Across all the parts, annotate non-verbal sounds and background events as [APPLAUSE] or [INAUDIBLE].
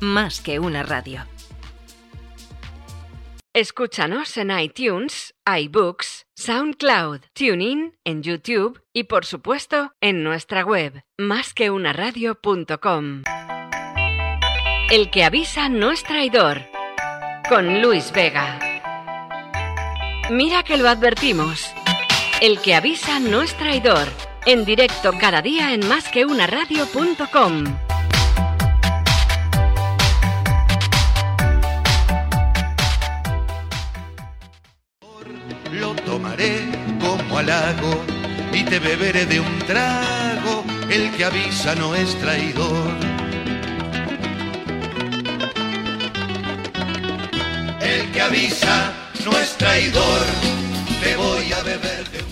más que una radio. Escúchanos en iTunes, iBooks, SoundCloud, TuneIn, en YouTube y por supuesto en nuestra web, másqueunaradio.com. El que avisa no es traidor. Con Luis Vega. Mira que lo advertimos. El que avisa no es traidor. En directo cada día en másqueunaradio.com. tomaré como halago y te beberé de un trago. El que avisa no es traidor. El que avisa no es traidor. Te voy a beber de un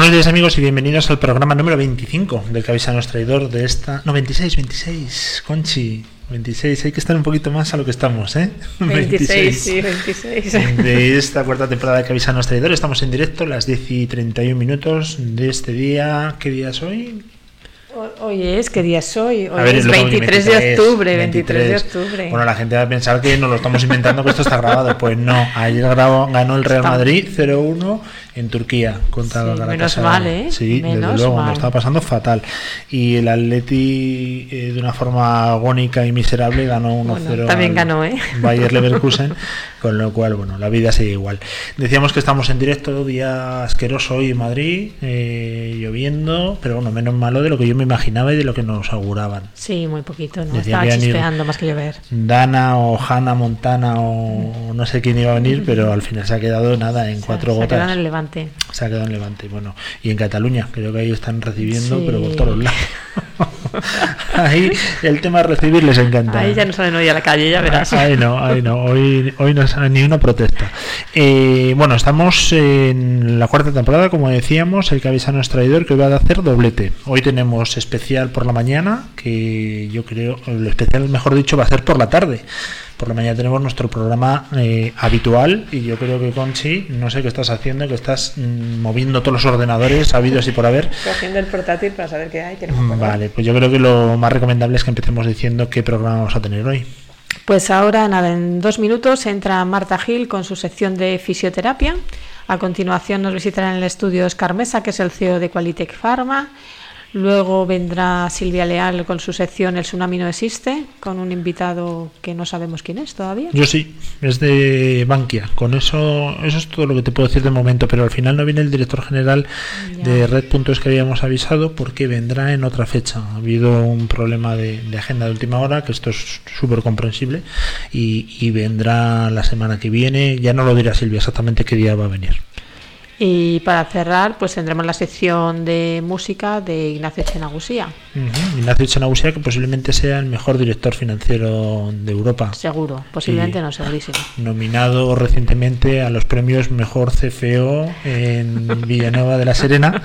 Buenos días amigos y bienvenidos al programa número 25 del Cabeza Nos Traidor de esta... No, 26, 26, Conchi, 26, hay que estar un poquito más a lo que estamos, ¿eh? [LAUGHS] 26, sí, 26. De esta cuarta temporada de Cabeza Nos Traidor estamos en directo las 10 y 31 minutos de este día. ¿Qué día es hoy? Hoy es, ¿qué día es hoy? Hoy A ver, es lo tengo aquí, 23 de octubre, 23 de octubre. Bueno, la gente va a pensar que nos lo estamos inventando, que esto está grabado. Pues no, ayer grabó- ganó el Real Madrid 0-1 en Turquía contra Sí, el Galatasaray. menos mal, ¿eh? Sí, desde Menos luego, mal. lo estaba pasando fatal. Y el Atleti, eh, de una forma agónica y miserable, ganó 1-0 Bueno, también al ganó, ¿eh? Bayer Leverkusen, [LAUGHS] con lo cual, bueno, la vida sigue igual. Decíamos que estamos en directo, día asqueroso hoy en Madrid, eh, lloviendo, pero bueno, menos malo de lo que yo me imaginaba y de lo que nos auguraban. Sí, muy poquito, no estaba chispeando más que llover. Dana o Hannah Montana o no sé quién iba a venir, pero al final se ha quedado nada en cuatro Se gotas. en el Levante. Se ha quedado en Levante. Bueno, y en Cataluña, creo que ahí están recibiendo, Sí. pero por todos lados. [LAUGHS] ahí el tema de recibir les encanta. Ahí ya no salen hoy a la calle, ya verás. Ahí no, ahí no, hoy, hoy no sale ni una protesta. Eh, bueno, estamos en la cuarta temporada, como decíamos, el que avisa no es traidor, que va a hacer doblete. Hoy tenemos especial por la mañana, que yo creo, el especial, mejor dicho, va a ser por la tarde. Por la mañana tenemos nuestro programa eh, habitual y yo creo que Conchi, no sé qué estás haciendo, que estás mm, moviendo todos los ordenadores habidos y por haber. Cogiendo el portátil para saber qué hay. Que Vale, pues yo creo que lo más recomendable es que empecemos diciendo qué programa vamos a tener hoy. Pues ahora, nada, en dos minutos entra Marta Gil con su sección de fisioterapia. A continuación nos visitará en el estudio Oscar Mesa, que es el CEO de Qualitec Pharma. Luego vendrá Silvia Leal con su sección El tsunami no existe, con un invitado que no sabemos quién es todavía. Yo sí, es de Bankia. Con eso, eso es todo lo que te puedo decir de momento, pero al final no viene el director general Ya. de Red Puntos que habíamos avisado porque vendrá en otra fecha. Ha habido un problema de, de agenda de última hora, que esto es súper comprensible, y, y vendrá la semana que viene. Ya no lo dirá Silvia exactamente qué día va a venir. Y para cerrar, pues tendremos la sección de música de Ignacio Chenagusía. Ujú, Ignacio Chanagusía, que posiblemente sea el mejor director financiero de Europa. Seguro, posiblemente Y- no, segurísimo. nominado recientemente a los premios Mejor CFO en [LAUGHS] Villanueva de la Serena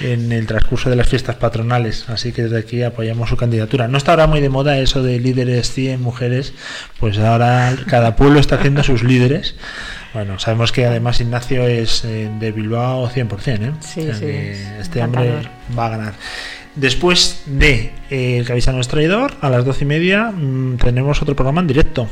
en el transcurso de las fiestas patronales. Así que desde aquí apoyamos su candidatura. No está ahora muy de moda eso de líderes 100 mujeres, pues ahora cada pueblo está haciendo sus líderes. Bueno, sabemos que además Ignacio es eh, de Bilbao 100%, ¿eh? Sí, O sea sí, este hombre va a ganar. Después de eh, El Cabezano es Traidor, a las doce y media mm, tenemos otro programa en directo.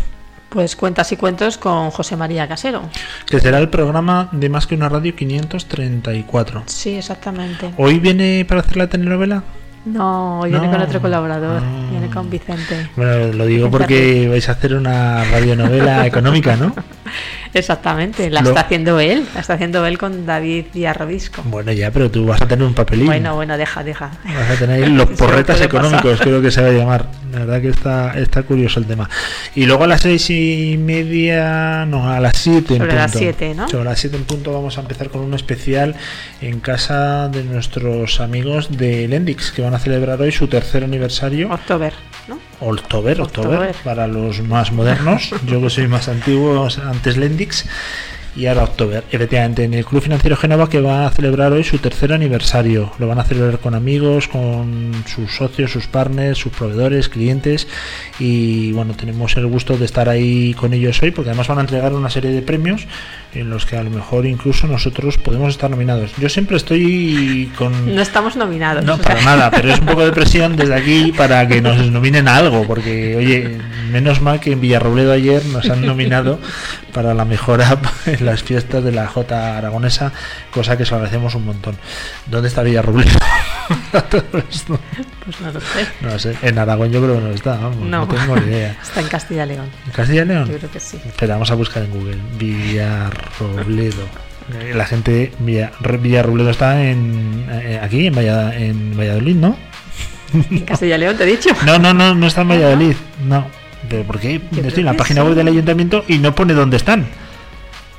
Pues cuentas y cuentos con José María Casero. que será el programa de Más que una radio 534. Sí, exactamente. ¿Hoy viene para hacer la telenovela? No, viene No. con otro colaborador, No. viene con Vicente. Bueno, lo digo porque vais a hacer una radionovela económica, ¿no? [LAUGHS] Exactamente, la Lo- está haciendo él, la está haciendo él con David Villarrobisco. Bueno, ya, pero tú vas a tener un papelín. Bueno, bueno, deja, deja. Vas a tener [LAUGHS] los porretas puede pasar. económicos, creo que se va a llamar. La verdad que está, está curioso el tema. Y luego a las seis y media, no, a las siete en Sobre las punto. siete, ¿no? Sobre las siete en punto vamos a empezar con un especial en casa de nuestros amigos de Lendix, que van a celebrar hoy su tercer aniversario. October, ¿no? October, October, October. para los más modernos. [LAUGHS] Yo que soy más antiguo, antes Lendix. Y ahora October. Efectivamente, en el Club Financiero Génova que va a celebrar hoy su tercer aniversario. Lo van a celebrar con amigos, con sus socios, sus partners, sus proveedores, clientes y bueno, tenemos el gusto de estar ahí con ellos hoy porque además van a entregar una serie de premios en los que a lo mejor incluso nosotros podemos estar nominados. Yo siempre estoy con... No estamos nominados. No, para nada, pero es un poco de [LAUGHS] presión desde aquí para que nos nominen a algo, porque oye, menos mal que en Villarrobledo ayer nos han nominado para la mejor app [LAUGHS] en las fiestas de la J aragonesa, cosa que os agradecemos un montón. ¿Dónde está Villarrobledo? [LAUGHS] pues no lo sé. No sé, en Aragón yo creo que no está, vamos, no. tengo ni idea. [LAUGHS] Está en Castilla y León. ¿En Castilla y León? Yo creo que sí. Espera, vamos a buscar en Google. Villarrobledo. La gente, Villarrobledo está en, eh, aquí, en, en Valladolid, ¿no? En Castilla y León, te he dicho. [LAUGHS] No, no, no, no está en Valladolid. No. ¿Pero por qué? Estoy en la página web del ayuntamiento y no pone dónde están.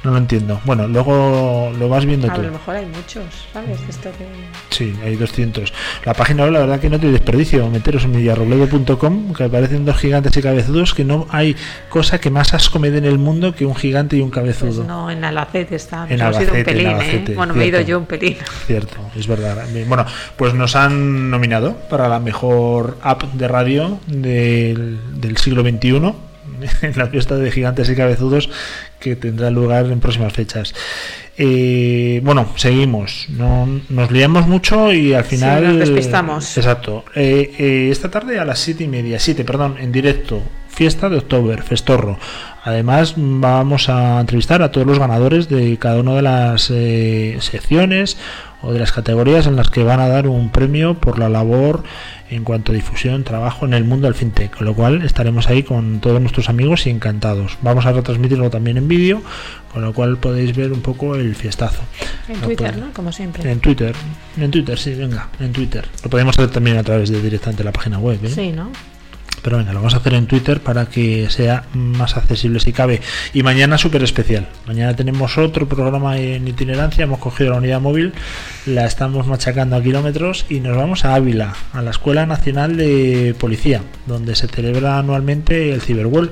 No lo entiendo. Bueno, luego lo vas viendo tú. A lo mejor hay muchos, ¿sabes? Esto que... Sí, hay 200. La página web, la verdad que no te desperdicio. Meteros en millarrobledo.com, que aparecen dos gigantes y cabezudos, que no hay cosa que más asco me dé en el mundo que un gigante y un cabezudo. Pues no, en Albacete está. En Albacete, un pelín, en Albacete, ¿eh? Bueno, me he ido yo un pelín. Cierto, es verdad. Bueno, pues nos han nominado para la mejor app de radio del, del siglo XXI [LAUGHS] en la fiesta de gigantes y cabezudos que tendrá lugar en próximas fechas. Eh, bueno, seguimos. No, nos liamos mucho y al final. nos despistamos. Exacto. Eh, eh, esta tarde a las siete y media, siete, perdón, en directo, fiesta de October, Festorro. Además, vamos a entrevistar a todos los ganadores de cada una de las secciones o de las categorías en las que van a dar un premio por la labor en cuanto a difusión, trabajo en el mundo del fintech, con lo cual estaremos ahí con todos nuestros amigos y encantados. Vamos a retransmitirlo también en vídeo, con lo cual podéis ver un poco el fiestazo. En Twitter, ¿no? Como siempre. En Twitter, en Twitter, sí, venga, en Twitter. Lo podemos hacer también a través de directamente la página web. ¿eh? Sí, ¿no? Pero venga, lo vamos a hacer en Twitter para que sea más accesible si cabe. Y mañana súper especial. Mañana tenemos otro programa en itinerancia, hemos cogido la unidad móvil, la estamos machacando a kilómetros y nos vamos a Ávila, a la Escuela Nacional de Policía, donde se celebra anualmente el Cyberworld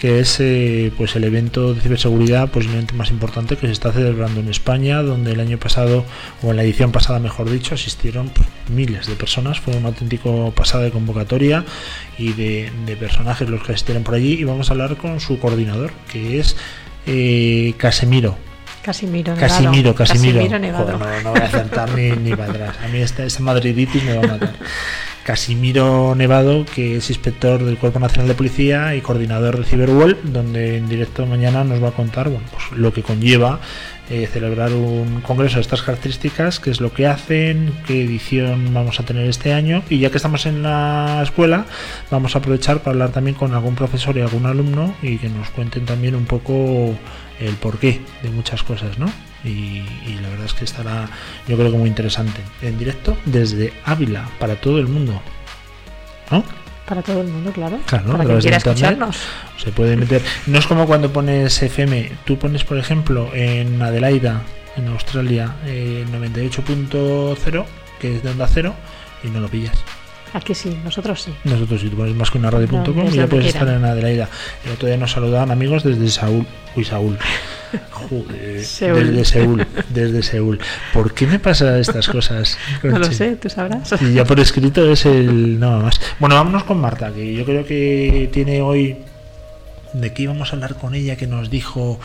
que es eh, pues el evento de ciberseguridad posiblemente más importante que se está celebrando en España, donde el año pasado, o en la edición pasada mejor dicho, asistieron pues, miles de personas, fue un auténtico pasada de convocatoria y de, personajes los que asistieron por allí y vamos a hablar con su coordinador, que es eh, Casemiro, Casimiro, Casimiro, Casimiro. Casimiro no, no, voy a acertar ni, [LAUGHS] ni para atrás. A mí esta, esta madriditis me va a matar. Casimiro Nevado, que es inspector del Cuerpo Nacional de Policía y coordinador de Cyberwall, donde en directo mañana nos va a contar bueno, pues lo que conlleva eh, celebrar un congreso de estas características, qué es lo que hacen, qué edición vamos a tener este año. Y ya que estamos en la escuela, vamos a aprovechar para hablar también con algún profesor y algún alumno y que nos cuenten también un poco el porqué de muchas cosas, ¿no? y, la verdad es que estará yo creo que muy interesante en directo desde Ávila para todo el mundo ¿no? Para todo el mundo, claro. Claro, para quien quiera escucharnos. Se puede meter. No es como cuando pones FM. Tú pones, por ejemplo, en Adelaida, en Australia, eh, 98.0, que es de onda cero, y no lo pillas. Aquí sí, nosotros sí. Nosotros sí, tú pones más que una radio.com y ya puedes estar en Adelaida. El otro día nos saludaban amigos desde Saúl. Uy, Saúl. Joder, [LAUGHS] desde Seúl, desde Seúl. ¿Por qué me pasa estas cosas? [LAUGHS] No lo sé, tú sabrás. Y ya por escrito es el no más. Bueno, vámonos con Marta, que yo creo que tiene hoy de qué íbamos a hablar con ella, que nos dijo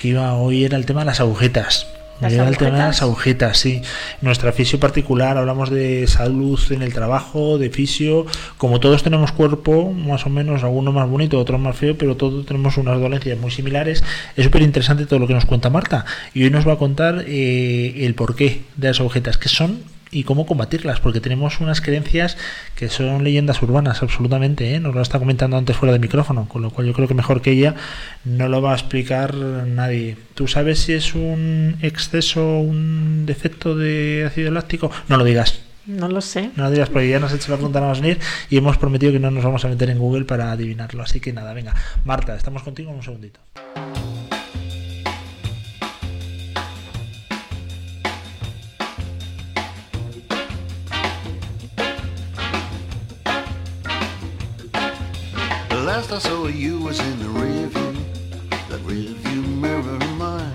que iba hoy era el tema de las agujetas. Las el tema de las agujetas, sí. Nuestra fisio particular, hablamos de salud en el trabajo, de fisio. Como todos tenemos cuerpo, más o menos, alguno más bonito, otro más feo, pero todos tenemos unas dolencias muy similares. Es súper interesante todo lo que nos cuenta Marta. Y hoy nos va a contar eh, el porqué de las agujetas, que son y cómo combatirlas, porque tenemos unas creencias que son leyendas urbanas, absolutamente, ¿eh? nos lo está comentando antes fuera de micrófono, con lo cual yo creo que mejor que ella no lo va a explicar nadie. ¿Tú sabes si es un exceso, un defecto de ácido láctico? No lo digas. No lo sé. No lo digas porque ya nos ha hecho la pregunta nada más venir y hemos prometido que no nos vamos a meter en Google para adivinarlo. Así que nada, venga. Marta, estamos contigo un segundito. Last I saw you was in the rearview, that rearview mirror of mine.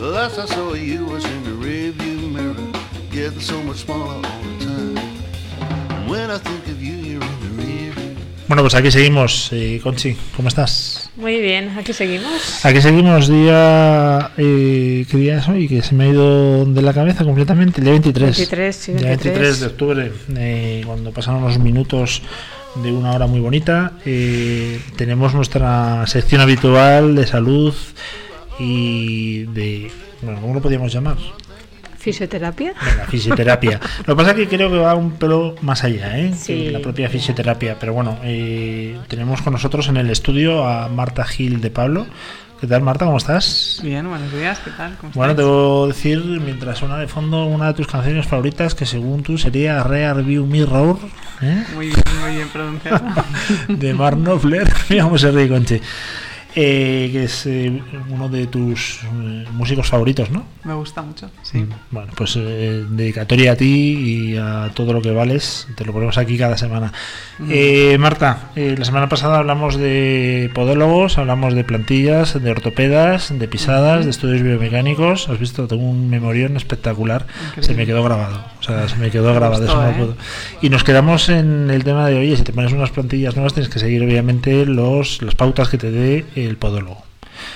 last I saw you was in the rearview mirror, getting so much smaller all the time. And when I think of you, you're in the rearview. Bueno, pues aquí seguimos. Eh, Conchi, ¿cómo estás? Muy bien, aquí seguimos. Aquí seguimos día... Eh, ¿Qué día es hoy? Que se me ha ido de la cabeza completamente. El día 23. 23, sí, Día 23. 23 de octubre. eh, cuando pasaron unos minutos de una hora muy bonita. eh, tenemos nuestra sección habitual de salud y de... Bueno, ¿cómo lo podríamos llamar? Fisioterapia. Venga, fisioterapia. [LAUGHS] Lo que pasa es que creo que va un pelo más allá, ¿eh? Sí. La propia fisioterapia. Pero bueno, eh, tenemos con nosotros en el estudio a Marta Gil de Pablo. ¿Qué tal, Marta? ¿Cómo estás? Bien, buenos días, ¿qué tal? ¿Cómo Bueno, estáis? debo decir, mientras suena de fondo una de tus canciones favoritas, que según tú sería Rear View Mirror, ¿eh? Muy bien, muy bien pronunciado. [LAUGHS] de Mark Knopfler. [LAUGHS] Mira cómo se ríe, Conche. Eh, que es eh, uno de tus eh, músicos favoritos, ¿no? Me gusta mucho, sí. Bueno, pues eh, dedicatoria a ti y a todo lo que vales. Te lo ponemos aquí cada semana. Eh, Marta, la semana pasada hablamos de podólogos, hablamos de plantillas, de ortopedas, de pisadas, de estudios biomecánicos. Has visto, tengo un memorión espectacular. Increíble. Se me quedó grabado. O sea, se me quedó grabado. gustó, eso no puedo. Y nos quedamos en el tema de, oye, si te pones unas plantillas nuevas, tienes que seguir obviamente los, las pautas que te dé el podólogo.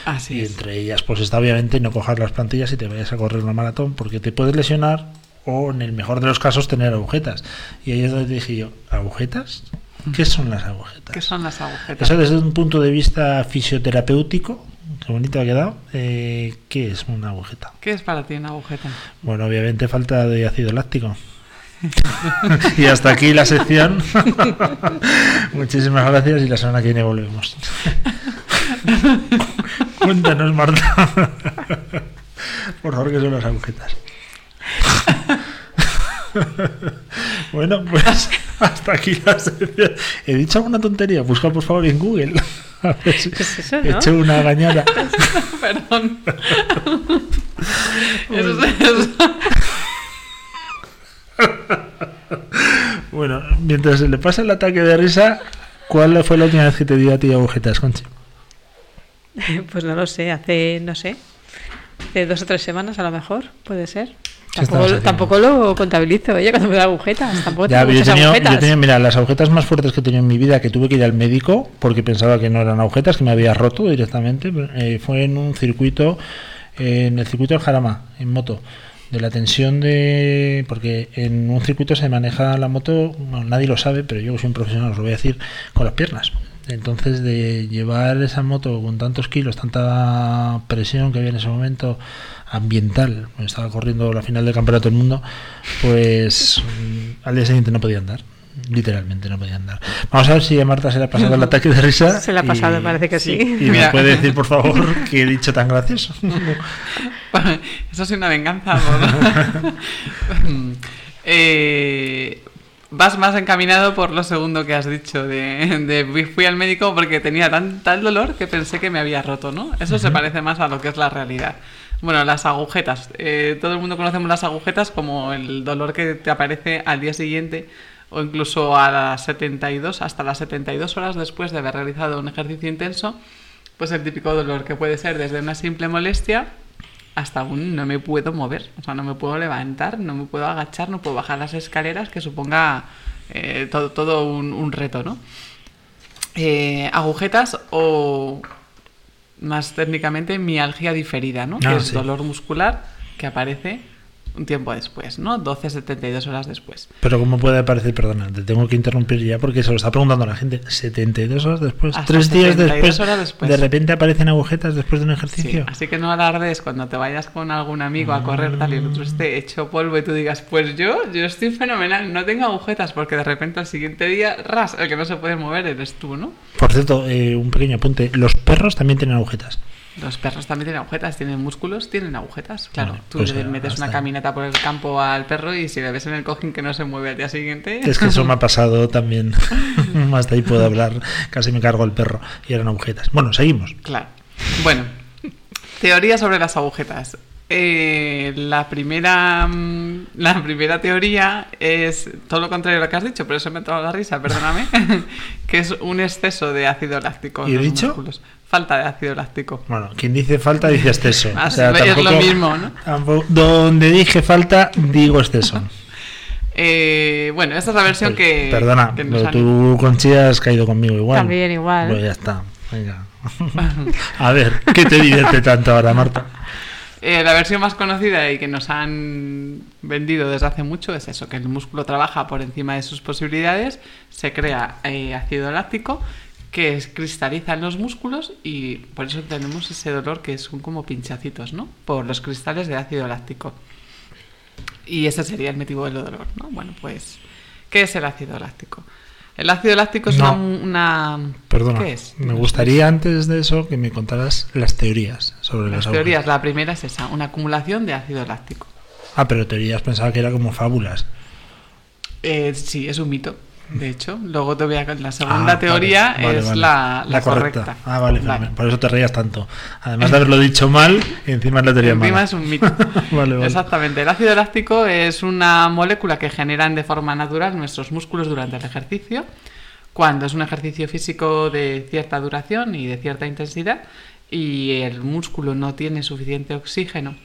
Así Y es. entre ellas, pues está obviamente no coger las plantillas y te vayas a correr una maratón porque te puedes lesionar o en el mejor de los casos tener agujetas. Y ahí es donde dije yo, ¿agujetas? ¿Qué son las agujetas? ¿Qué son las agujetas? Eso desde un punto de vista fisioterapéutico, qué bonito ha quedado, eh, ¿qué es una agujeta? ¿Qué es para ti una agujeta? Bueno, obviamente falta de ácido láctico. [LAUGHS] y hasta aquí la sección. [LAUGHS] [LAUGHS] Muchísimas gracias y la semana que viene volvemos. [LAUGHS] Cuéntanos, Marta. Por favor, que son las agujetas. [LAUGHS] bueno, pues hasta aquí la sección. ¿He dicho alguna tontería? Busca por favor en Google. [LAUGHS] A ver si ¿Qué es eso, he no? hecho una gañada. Perdón. Eso es- eso- Bueno, mientras se le pasa el ataque de risa, ¿cuál fue la última vez que te dio a ti agujetas, Conchi? [LAUGHS] Pues no lo sé, hace, no sé, hace dos o tres semanas a lo mejor, puede ser. ¿Qué estabas Tampoco, tampoco lo contabilizo, oye, cuando me da agujetas, tampoco Ya, tengo yo muchas agujetas. tenido, mira, las agujetas más fuertes que he tenido en mi vida, que tuve que ir al médico porque pensaba que no eran agujetas, que me había roto directamente, eh, fue en un circuito, eh, en el circuito del Jarama, en moto. De la tensión de. Porque en un circuito se maneja la moto, bueno, nadie lo sabe, pero yo que soy un profesional os lo voy a decir, con las piernas. Entonces, de llevar esa moto con tantos kilos, tanta presión que había en ese momento ambiental, estaba corriendo la final del campeonato del mundo, pues mm, al día siguiente no podía andar. Literalmente no podía andar. Vamos a ver si a Marta se le ha pasado el ataque de risa. Se le ha pasado, me parece que sí. Y me Mira. puede decir, por favor, que he dicho tan gracioso. [LAUGHS] Eso es una venganza. ¿no? [LAUGHS] [LAUGHS] Eh, vas más encaminado por lo segundo que has dicho. De, de fui al médico porque tenía tan, tal dolor que pensé que me había roto, ¿no? Eso se parece más a lo que es la realidad. Bueno, las agujetas. Eh, todo el mundo conocemos las agujetas como el dolor que te aparece al día siguiente o incluso a las 72, hasta las 72 horas después de haber realizado un ejercicio intenso, pues el típico dolor que puede ser desde una simple molestia hasta un no me puedo mover, o sea, no me puedo levantar, no me puedo agachar, no puedo bajar las escaleras, que suponga eh, todo, todo un, un reto, ¿no? Eh, agujetas o más técnicamente mialgia diferida, ¿no? Ah, que es sí. dolor muscular que aparece un tiempo después, ¿no? 12, 72 horas después. Pero ¿cómo puede aparecer? Perdona, te tengo que interrumpir ya porque se lo está preguntando la gente. 72 horas después, Hasta tres días 72 después, horas después. de repente aparecen agujetas después de un Sí, ejercicio. así que no alardes cuando te vayas con algún amigo a correr tal y el otro esté hecho polvo y tú digas, pues yo, yo estoy fenomenal, no tengo agujetas, porque de repente al siguiente día, ras, el que no se puede mover eres tú, ¿no? Por cierto, eh, un pequeño apunte. Los perros también tienen agujetas. Los perros también tienen agujetas, tienen músculos, tienen agujetas, claro. Tú pues, le metes una caminata por el campo al perro y si le ves en el cojín que no se mueve al día siguiente... Es que eso me ha [LAUGHS] pasado también. [LAUGHS] Hasta ahí puedo hablar. Casi me cargo el perro y eran agujetas. Bueno, seguimos. Claro. Bueno, teoría sobre las agujetas. Eh, la primera mm, la primera teoría es todo lo contrario a lo que has dicho, pero eso me ha entrado la risa, perdóname, [LAUGHS] [LAUGHS] que es un exceso de ácido láctico en ¿Y he los dicho? músculos. falta de ácido láctico. Bueno, quien dice falta dice exceso. [LAUGHS] Sí, es lo mismo, ¿no? tampoco- donde dije falta, digo exceso. Eh, bueno, esta es la versión que. Perdona, que pero tú, Conchita, has caído conmigo igual. También igual. Pues ya está, venga. A ver, ¿qué te divierte tanto ahora, Marta? Eh, la versión más conocida y que nos han vendido desde hace mucho es eso, que el músculo trabaja por encima de sus posibilidades, se crea eh, ácido láctico que cristaliza en los músculos y por eso tenemos ese dolor que son como pinchacitos, ¿no? Por los cristales de ácido láctico. Y ese sería el motivo del dolor, ¿no? Bueno, pues, ¿qué es el ácido láctico? El ácido láctico es No. una, una- Perdona, ¿Qué es? me gustaría antes de eso que me contaras las teorías sobre Las las teorías, la primera es esa, una acumulación de ácido láctico. Ah, pero teorías pensaba que era como fábulas. Eh, sí, es un mito, de hecho. Luego te voy a... La Ah, segunda vale, teoría vale, es vale. La, la correcta. Ah, vale, por eso te reías tanto. Además de haberlo dicho mal, y encima es la teoría Encima mala. es un mito. [LAUGHS] Exactamente. El ácido láctico es una molécula que generan de forma natural nuestros músculos durante el ejercicio. Cuando es un ejercicio físico de cierta duración y de cierta intensidad y el músculo no tiene suficiente oxígeno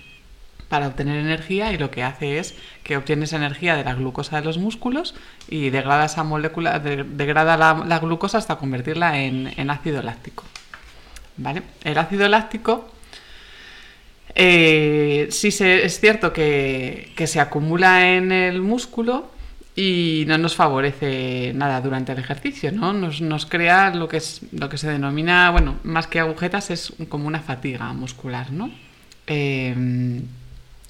para obtener energía y lo que hace es que obtiene esa energía de la glucosa de los músculos y degrada esa molécula, de- degrada la, la glucosa hasta convertirla en, en ácido láctico. ¿Vale? El ácido láctico eh, sí es cierto que, que se acumula en el músculo y no nos favorece nada durante el ejercicio, ¿no? Nos, nos crea lo que, es, lo que se denomina, bueno, más que agujetas, es como una fatiga muscular, ¿no? Eh,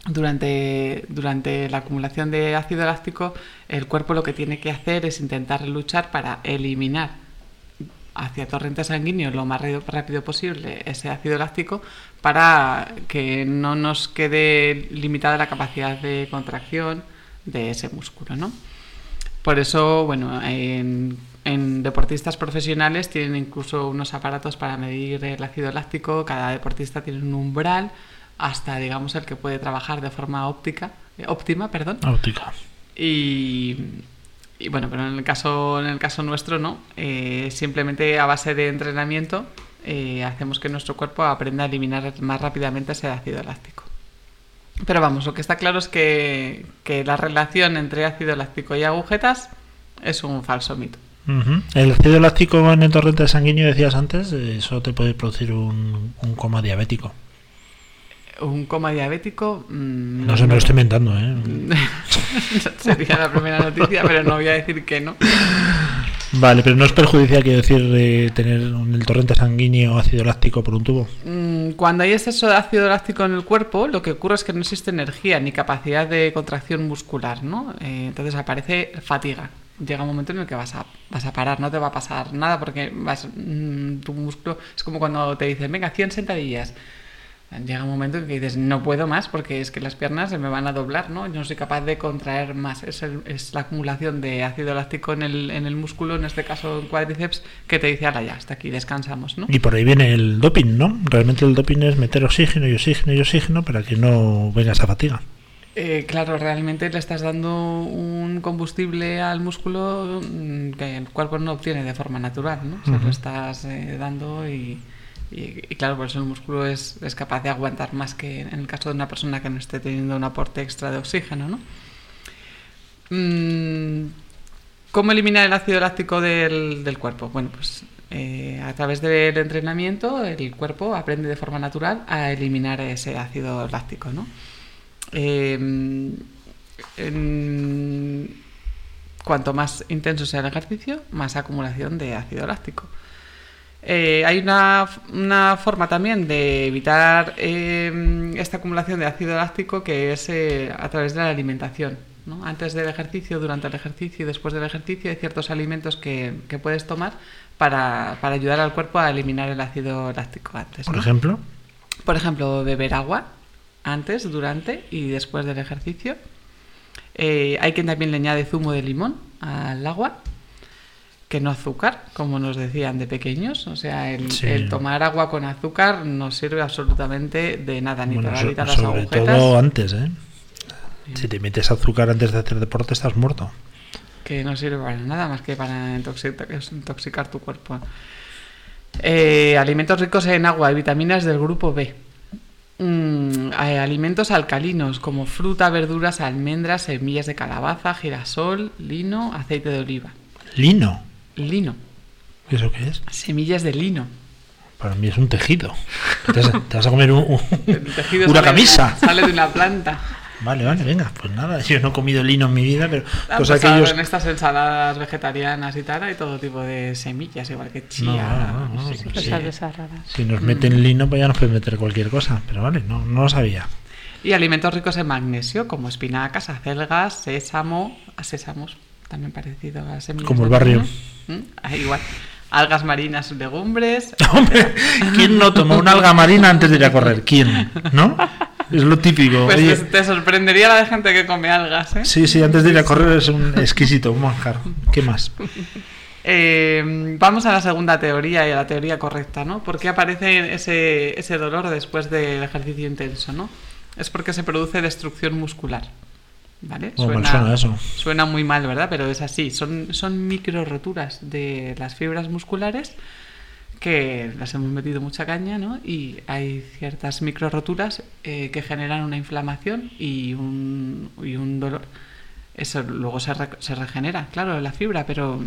durante, durante la acumulación de ácido láctico, el cuerpo lo que tiene que hacer es intentar luchar para eliminar hacia torrente sanguíneo lo más rápido, posible ese ácido láctico para que no nos quede limitada la capacidad de contracción de ese músculo, ¿no? Por eso, bueno, en, en deportistas profesionales tienen incluso unos aparatos para medir el ácido láctico. Cada deportista tiene un umbral hasta, digamos, el que puede trabajar de forma óptica, eh, óptima, perdón. Óptica. Y, y bueno, pero en el caso, en el caso nuestro no. Eh, simplemente a base de entrenamiento eh, hacemos que nuestro cuerpo aprenda a eliminar más rápidamente ese ácido láctico. Pero vamos, lo que está claro es que, que la relación entre ácido láctico y agujetas es un falso mito. El ácido láctico en el torrente sanguíneo, decías antes, eso te puede producir un, un coma diabético. Un coma diabético. mm, No sé, me lo estoy inventando, ¿eh? [LAUGHS] Sería la primera noticia, pero no voy a decir que no. Vale, pero no es perjudicial, quiero decir, eh, tener en el torrente sanguíneo ácido láctico por un tubo. Mm, Cuando hay exceso de ácido láctico en el cuerpo, lo que ocurre es que no existe energía ni capacidad de contracción muscular, ¿no? Eh, entonces aparece fatiga. Llega un momento en el que vas a, vas a parar, no te va a pasar nada porque vas, mm, tu músculo es como cuando te dicen, venga, 100 sentadillas. Llega un momento en que dices, no puedo más porque es que las piernas se me van a doblar, ¿no? Yo no soy capaz de contraer más. Es, el- es la acumulación de ácido láctico en el, en el músculo, en este caso en cuádriceps, que te dice, ala, ya, hasta aquí, descansamos, ¿no? Y por ahí viene el doping, ¿no? Realmente el doping es meter oxígeno y oxígeno y oxígeno para que no venga esa fatiga. Eh, claro, realmente le estás dando un combustible al músculo mm, que el cuerpo no obtiene de forma natural, ¿no? Se Ujú. lo estás eh, dando y, y- claro, por eso el músculo es, es capaz de aguantar más que en el caso de una persona que no esté teniendo un aporte extra de oxígeno, ¿no? Mm, ¿Cómo eliminar el ácido láctico del, del cuerpo? Bueno, pues eh, a través del entrenamiento el cuerpo aprende de forma natural a eliminar ese ácido láctico, ¿no? En- cuanto más intenso sea el ejercicio, más acumulación de ácido láctico. Eh, hay una, una forma también de evitar eh, esta acumulación de ácido láctico que es eh, a través de la alimentación. ¿no? Antes del ejercicio, durante el ejercicio y después del ejercicio hay ciertos alimentos que, que puedes tomar para, para ayudar al cuerpo a eliminar el ácido láctico antes. Por ¿no? ejemplo, Por ejemplo, beber agua antes, durante y después del ejercicio. Eh, hay quien también le añade zumo de limón al agua, que no azúcar, como nos decían de pequeños. O sea, el, Sí. el tomar agua con azúcar no sirve absolutamente de nada, ni bueno, te va a so- evitar las sobre agujetas. todo antes, ¿eh? Si te metes azúcar antes de hacer deporte, estás muerto. que no sirve para nada más que para intoxicar, intoxicar tu cuerpo. Eh, alimentos ricos en agua y vitaminas del grupo B. Mm, eh, alimentos alcalinos como fruta, verduras, almendras, semillas de calabaza, girasol, lino, aceite de oliva. Lino. Lino, ¿Eso qué es? semillas de lino. Para mí es un tejido. Te vas a, te vas a comer un- un- una sale de camisa. sale de una planta. Vale, vale, venga. Pues nada, yo no he comido lino en mi vida, pero Ah, pues aquellos... En estas ensaladas vegetarianas y tal hay todo tipo de semillas, igual que chía. No, no, no, pues sí. de esas raras. Si nos meten lino, pues ya nos pueden meter cualquier cosa. Pero vale, no, no lo sabía. Y alimentos ricos en magnesio, como espinacas, acelgas, sésamo, a sésamos, también parecido a semillas. Como el barrio. ¿Mm? Ah, igual. Algas marinas, legumbres. [LAUGHS] Hombre, ¿quién no toma una alga marina antes de ir a correr? ¿Quién? ¿No? Es lo típico. Pues Oye, te, te sorprendería la de gente que come algas, ¿eh? sí, sí, antes de ir a correr es un exquisito, un manjar. ¿Qué más? [LAUGHS] Eh, vamos a la segunda teoría y a la teoría correcta, ¿no? ¿Por qué aparece ese, ese dolor después del ejercicio intenso, ¿no? Es porque se produce destrucción muscular. ¿Vale? Suena eso. suena muy mal, ¿verdad? Pero es así. Son, son micro roturas de las fibras musculares que las hemos metido mucha caña, ¿no? Y hay ciertas micro roturas eh, que generan una inflamación y un, y un dolor. Eso luego se, re- se regenera, claro, la fibra, pero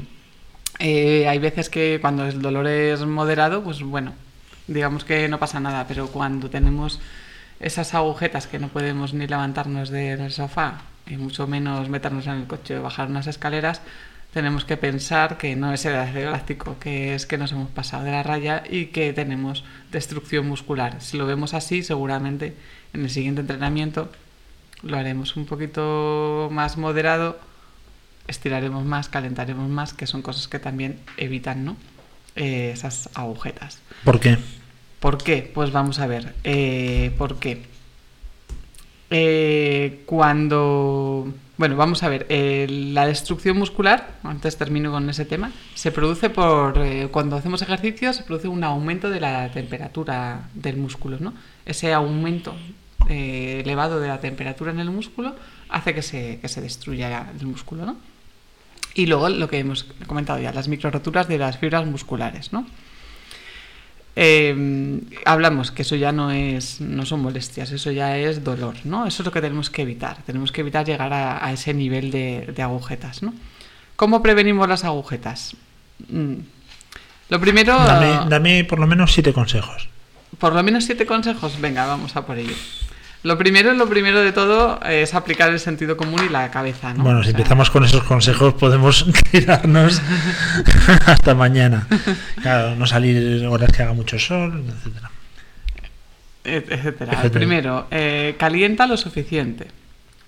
eh, hay veces que cuando el dolor es moderado, pues bueno, digamos que no pasa nada, pero cuando tenemos esas agujetas que no podemos ni levantarnos del sofá y mucho menos meternos en el coche o bajar unas escaleras, tenemos que pensar que no es el ácido láctico, que es que nos hemos pasado de la raya y que tenemos destrucción muscular. Si lo vemos así, seguramente en el siguiente entrenamiento lo haremos un poquito más moderado, estiraremos más, calentaremos más, que son cosas que también evitan ¿no? Eh, esas agujetas. ¿Por qué? ¿Por qué? Pues vamos a ver. Eh, ¿Por qué? Eh, cuando... Bueno, vamos a ver. eh, la destrucción muscular, antes termino con ese tema, se produce por... eh, cuando hacemos ejercicio se produce un aumento de la temperatura del músculo, ¿no? Ese aumento elevado de la temperatura en el músculo hace que se, que se destruya el músculo, ¿no? Y luego lo que hemos comentado ya, las microroturas de las fibras musculares, ¿no? Eh, hablamos que eso ya no es no son molestias, eso ya es dolor, ¿no? Eso es lo que tenemos que evitar. Tenemos que evitar llegar a, a ese nivel de, de agujetas, ¿no? ¿Cómo prevenimos las agujetas? Mm. Lo primero, Dame, dame por lo menos siete consejos. por lo menos siete consejos. Venga, vamos a por ello. Lo primero, lo primero de todo es aplicar el sentido común y la cabeza, ¿no? Bueno, O si sea, empezamos con esos consejos podemos [LAUGHS] tirarnos [LAUGHS] hasta mañana. Claro, no salir horas que haga mucho sol, etcétera. et- etcétera. Etcétera. Primero, eh, calienta lo suficiente.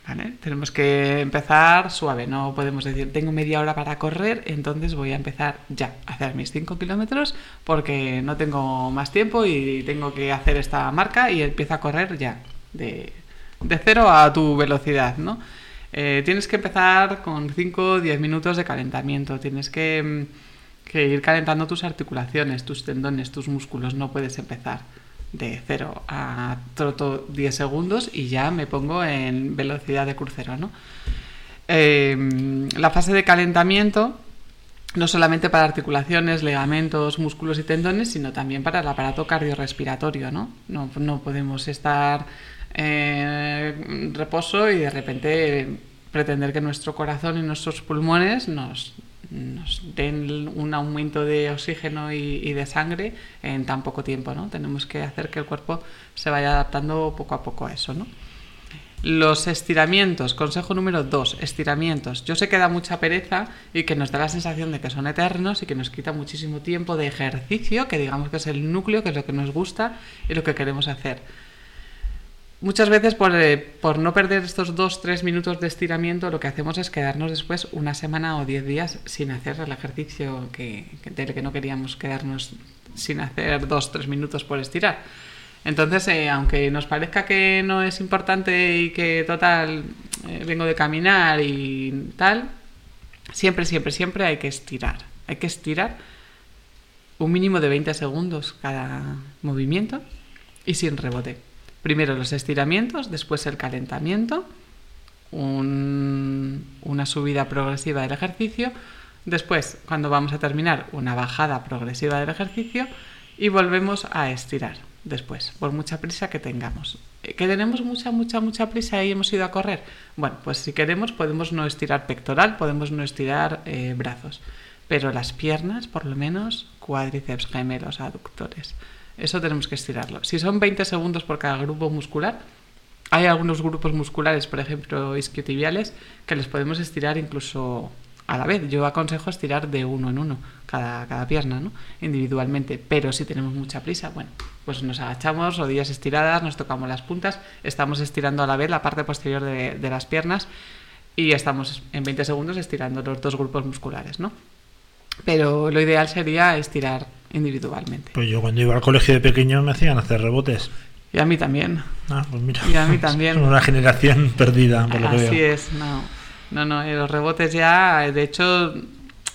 ¿vale? Tenemos que empezar suave, no podemos decir tengo media hora para correr, entonces voy a empezar ya a hacer mis 5 kilómetros porque no tengo más tiempo y tengo que hacer esta marca y empiezo a correr ya, de, de cero a tu velocidad, ¿no? Eh, tienes que empezar con 5 o 10 minutos de calentamiento, tienes que, mm, que ir calentando tus articulaciones, tus tendones, tus músculos, no puedes empezar de 0 a troto 10 segundos y ya me pongo en velocidad de crucero, ¿no? Eh, la fase de calentamiento no solamente para articulaciones, ligamentos, músculos y tendones, sino también para el aparato cardiorrespiratorio, ¿no? No, no podemos estar eh, reposo y de repente pretender que nuestro corazón y nuestros pulmones nos, den un aumento de oxígeno y, y de sangre en tan poco tiempo, ¿no? Tenemos que hacer que el cuerpo se vaya adaptando poco a poco a eso, ¿no? Los estiramientos, consejo número dos, estiramientos. Yo sé que da mucha pereza y que nos da la sensación de que son eternos y que nos quita muchísimo tiempo de ejercicio, que digamos que es el núcleo, que es lo que nos gusta y lo que queremos hacer. Muchas veces por, eh, por no perder estos dos, tres minutos de estiramiento, lo que hacemos es quedarnos después una semana o diez días sin hacer el ejercicio que, que- del que no queríamos quedarnos sin hacer dos, tres minutos por estirar. Entonces, eh, aunque nos parezca que no es importante y que total eh, vengo de caminar y tal, siempre, siempre, siempre hay que estirar. Hay que estirar un mínimo de 20 segundos cada movimiento y sin rebote. Primero los estiramientos, después el calentamiento, un- una subida progresiva del ejercicio, Después, cuando vamos a terminar, una bajada progresiva del ejercicio y volvemos a estirar después, por mucha prisa que tengamos. Eh, ¿Que tenemos mucha, mucha, mucha prisa y hemos ido a correr? Bueno, pues si queremos podemos no estirar pectoral, podemos no estirar eh, brazos, pero las piernas, por lo menos, cuádriceps, gemelos, aductores. Eso tenemos que estirarlo. Si son 20 segundos por cada grupo muscular, hay algunos grupos musculares, por ejemplo, isquiotibiales, que les podemos estirar incluso a la vez. Yo aconsejo estirar de uno en uno cada, cada pierna, ¿no? individualmente. Pero si tenemos mucha prisa, bueno, pues nos agachamos, rodillas estiradas, nos tocamos las puntas, estamos estirando a la vez la parte posterior de, de las piernas y estamos en 20 segundos estirando los dos grupos musculares, ¿no? Pero lo ideal sería estirar individualmente. Pues yo cuando iba al colegio de pequeño me hacían hacer rebotes. Y a mí también. Ah, pues mira. Y a mí también. [LAUGHS] Una generación perdida, por lo que Así veo. es, no. No, no, eh, los rebotes ya, de hecho,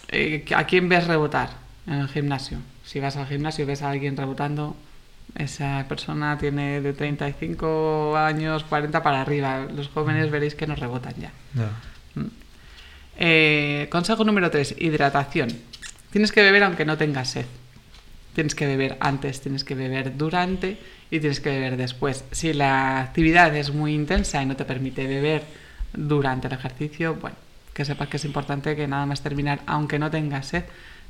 eh, ¿a quién ves rebotar en el gimnasio? Si vas al gimnasio y ves a alguien rebotando, esa persona tiene de 35 años, 40 para arriba. Los jóvenes veréis que no rebotan ya. Eh, consejo número 3, hidratación. Tienes que beber aunque no tengas sed. Tienes que beber antes, tienes que beber durante y tienes que beber después. Si la actividad es muy intensa y no te permite beber durante el ejercicio, bueno, que sepas que es importante que nada más terminar, aunque no tengas sed,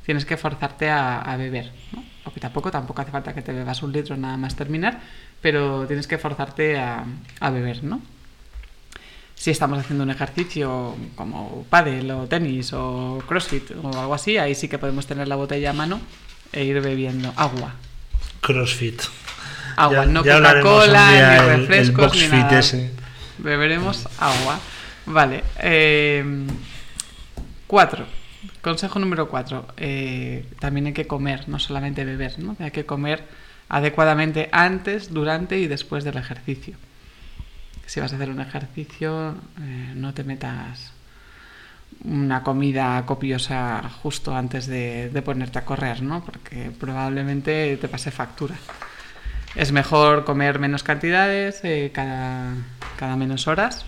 tienes que forzarte a, a beber. ¿no? Porque tampoco, tampoco hace falta que te bebas un litro nada más terminar, pero tienes que forzarte a, a beber, ¿no? si estamos haciendo un ejercicio como pádel o tenis o crossfit o algo así, ahí sí que podemos tener la botella a mano e ir bebiendo agua. Crossfit. Agua, Ya- no Coca-Cola, ni el- el refrescos, ni nada. ese. Beberemos agua. Vale. eh, cuatro. Consejo número cuatro. eh, también hay que comer, no solamente beber, ¿no? Hay que comer adecuadamente antes, durante y después del ejercicio. Si vas a hacer un ejercicio, eh, no te metas una comida copiosa justo antes de, de ponerte a correr, ¿no? Porque probablemente te pase factura. Es mejor comer menos cantidades eh, cada, cada menos horas.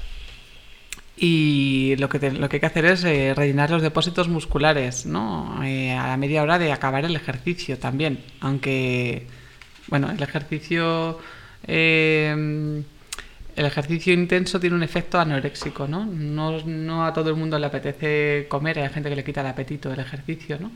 Y lo que, te- lo que hay que hacer es eh, rellenar los depósitos musculares, ¿no? Eh, a la media hora de acabar el ejercicio también. Aunque, bueno, el ejercicio. El ejercicio intenso tiene un efecto anoréxico, ¿no? ¿no? A todo el mundo le apetece comer, hay gente que le quita el apetito del ejercicio, ¿no?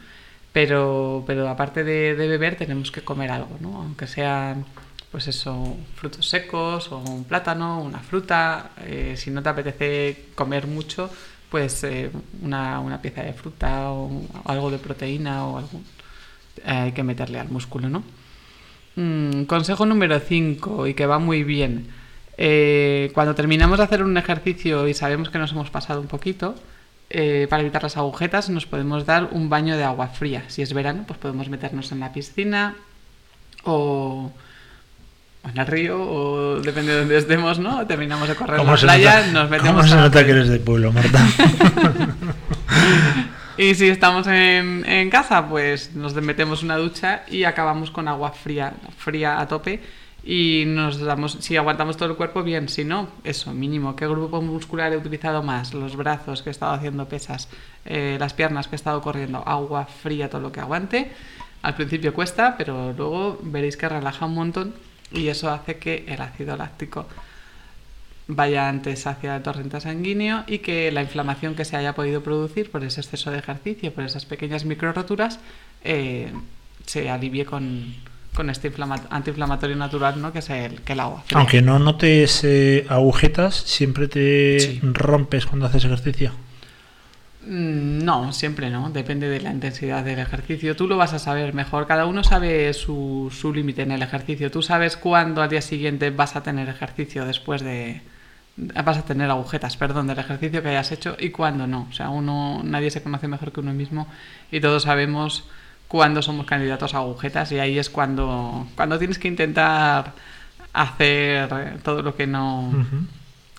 Pero, pero aparte de, beber tenemos que comer algo, ¿no? Aunque sean, pues eso, frutos secos o un plátano, una fruta. eh, si no te apetece comer mucho, pues eh, una, una pieza de fruta o algo de proteína o eh, hay que meterle al músculo, ¿no? Mm, consejo número 5 y que va muy bien. Eh, cuando terminamos de hacer un ejercicio y sabemos que nos hemos pasado un poquito, eh, para evitar las agujetas nos podemos dar un baño de agua fría. Si es verano, pues podemos meternos en la piscina o en el río o depende de donde estemos, ¿no? Terminamos de correr en la playa, nota- nos metemos ¿Cómo se nota que eres de pueblo, Marta? [LAUGHS] Y si estamos en, en casa, pues nos metemos una ducha y acabamos con agua fría, fría a tope y nos damos, si aguantamos todo el cuerpo, bien, si no, eso, mínimo. ¿Qué grupo muscular he utilizado más? Los brazos que he estado haciendo pesas, eh, las piernas que he estado corriendo, agua fría, todo lo que aguante. Al principio cuesta, pero luego veréis que relaja un montón y eso hace que el ácido láctico vaya antes hacia el torrente sanguíneo y que la inflamación que se haya podido producir por ese exceso de ejercicio, por esas pequeñas micro roturas, eh, se alivie con, con este inflama- antiinflamatorio natural, ¿no? que es el, que el agua. fría. Aunque no notes eh, agujetas, siempre te Sí. rompes cuando haces ejercicio. Mm, No, siempre no, depende de la intensidad del ejercicio. Tú lo vas a saber mejor, cada uno sabe su, su límite en el ejercicio. Tú sabes cuándo al día siguiente vas a tener ejercicio después de... vas a tener agujetas, perdón, del ejercicio que hayas hecho y cuándo no. O sea, uno, nadie se conoce mejor que uno mismo y todos sabemos cuándo somos candidatos a agujetas y ahí es cuando, cuando tienes que intentar hacer todo lo que no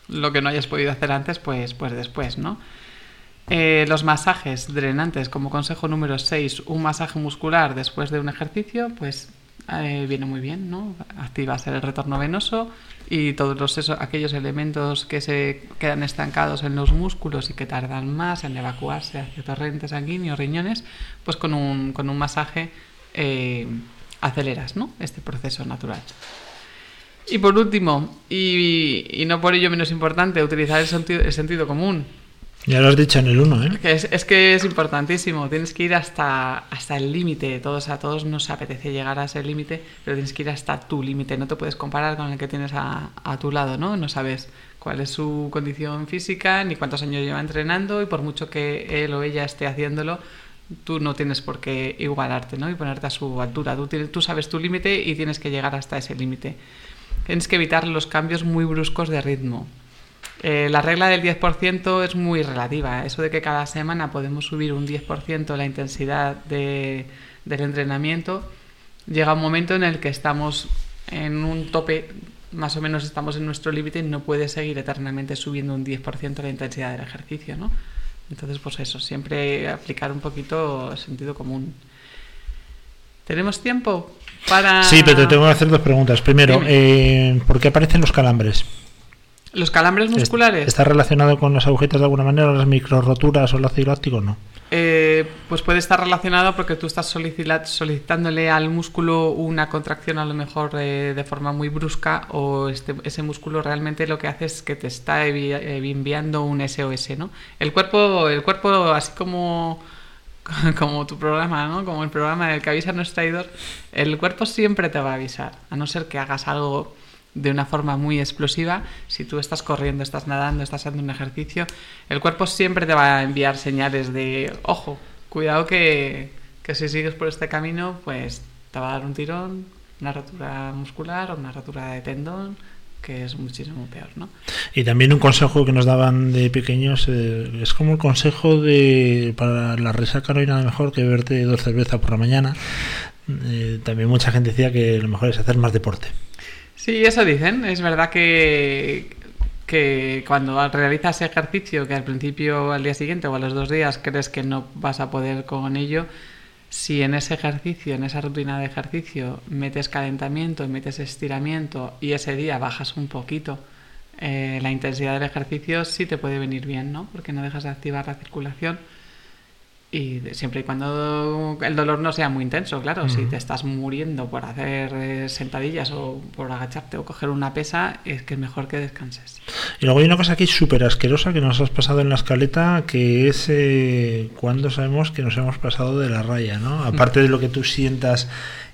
lo que no hayas podido hacer antes, pues, pues después, ¿no? Eh, los masajes drenantes, como consejo número 6, un masaje muscular después de un ejercicio, pues eh, viene muy bien, ¿no? Activas el retorno venoso y todos los, esos, aquellos elementos que se quedan estancados en los músculos y que tardan más en evacuarse hacia torrente sanguíneo, riñones, pues con un, con un masaje eh, aceleras, ¿no? Este proceso natural. Y por último, y, no por ello menos importante, utilizar el sentido común. Ya lo has dicho en el 1, ¿eh? Es, es que es importantísimo, tienes que ir hasta, hasta el límite. Todos, a todos nos apetece llegar a ese límite, pero tienes que ir hasta tu límite. No te puedes comparar con el que tienes a, a tu lado, ¿no? No sabes cuál es su condición física, ni cuántos años lleva entrenando, y por mucho que él o ella esté haciéndolo, tú no tienes por qué igualarte, ¿no? Y ponerte a su altura. Tú, tienes- tú sabes tu límite y tienes que llegar hasta ese límite. Tienes que evitar los cambios muy bruscos de ritmo. Eh, la regla del 10% es muy relativa. Eso de que cada semana podemos subir un 10% la intensidad de- del entrenamiento, llega un momento en el que estamos en un tope, más o menos estamos en nuestro límite y no puede seguir eternamente subiendo un 10% la intensidad del ejercicio, ¿no? Entonces, pues eso, siempre aplicar un poquito sentido común. ¿Tenemos tiempo para...? Sí, pero te tengo que hacer dos preguntas. Primero, eh, ¿por qué aparecen los calambres? ¿Los calambres musculares? ¿Está relacionado con las agujetas de alguna manera, las micro roturas o el ácido láctico o no? Eh, pues puede estar relacionado porque tú estás solicitándole al músculo una contracción a lo mejor eh, de forma muy brusca o este, ese músculo realmente lo que hace es que te está envi- enviando un SOS, ¿no? El cuerpo, el cuerpo así como, [LAUGHS] como tu programa, ¿no? Como el programa del que avisa no es traidor, el cuerpo siempre te va a avisar, a no ser que hagas algo de una forma muy explosiva, si tú estás corriendo, estás nadando, estás haciendo un ejercicio, el cuerpo siempre te va a enviar señales de, ojo, cuidado que, que si sigues por este camino, pues te va a dar un tirón, una rotura muscular o una rotura de tendón, que es muchísimo peor, ¿no? Y también un consejo que nos daban de pequeños eh, es como el consejo de para la resaca no hay nada mejor que beberte dos cervezas por la mañana. Eh, también mucha gente decía que lo mejor es hacer más deporte. Sí, eso dicen. Es verdad que, que cuando realizas ejercicio, que al principio, al día siguiente o a los dos días crees que no vas a poder con ello, si en ese ejercicio, en esa rutina de ejercicio, metes calentamiento, metes estiramiento y ese día bajas un poquito eh, la intensidad del ejercicio, sí te puede venir bien, ¿no? Porque no dejas de activar la circulación. Y siempre y cuando el dolor no sea muy intenso, claro. Si te estás muriendo por hacer eh, sentadillas o por agacharte o coger una pesa, es que es mejor que descanses. Y luego hay una cosa aquí súper asquerosa que nos has pasado en la escaleta, que es eh, cuando sabemos que nos hemos pasado de la raya, ¿no? Aparte de lo que tú sientas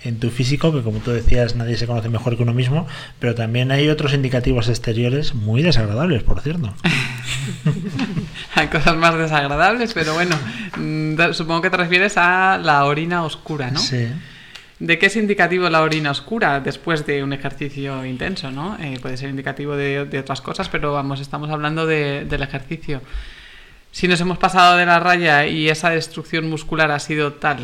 en tu físico, que como tú decías, nadie se conoce mejor que uno mismo, pero también hay otros indicativos exteriores muy desagradables, por cierto. [LAUGHS] Hay cosas más desagradables, pero bueno, mm, supongo que te refieres a la orina oscura, ¿no? Sí. ¿De qué es indicativo la orina oscura después de un ejercicio intenso, no? Eh, puede ser indicativo de, de otras cosas, pero vamos, estamos hablando de- del ejercicio. Si nos hemos pasado de la raya y esa destrucción muscular ha sido tal,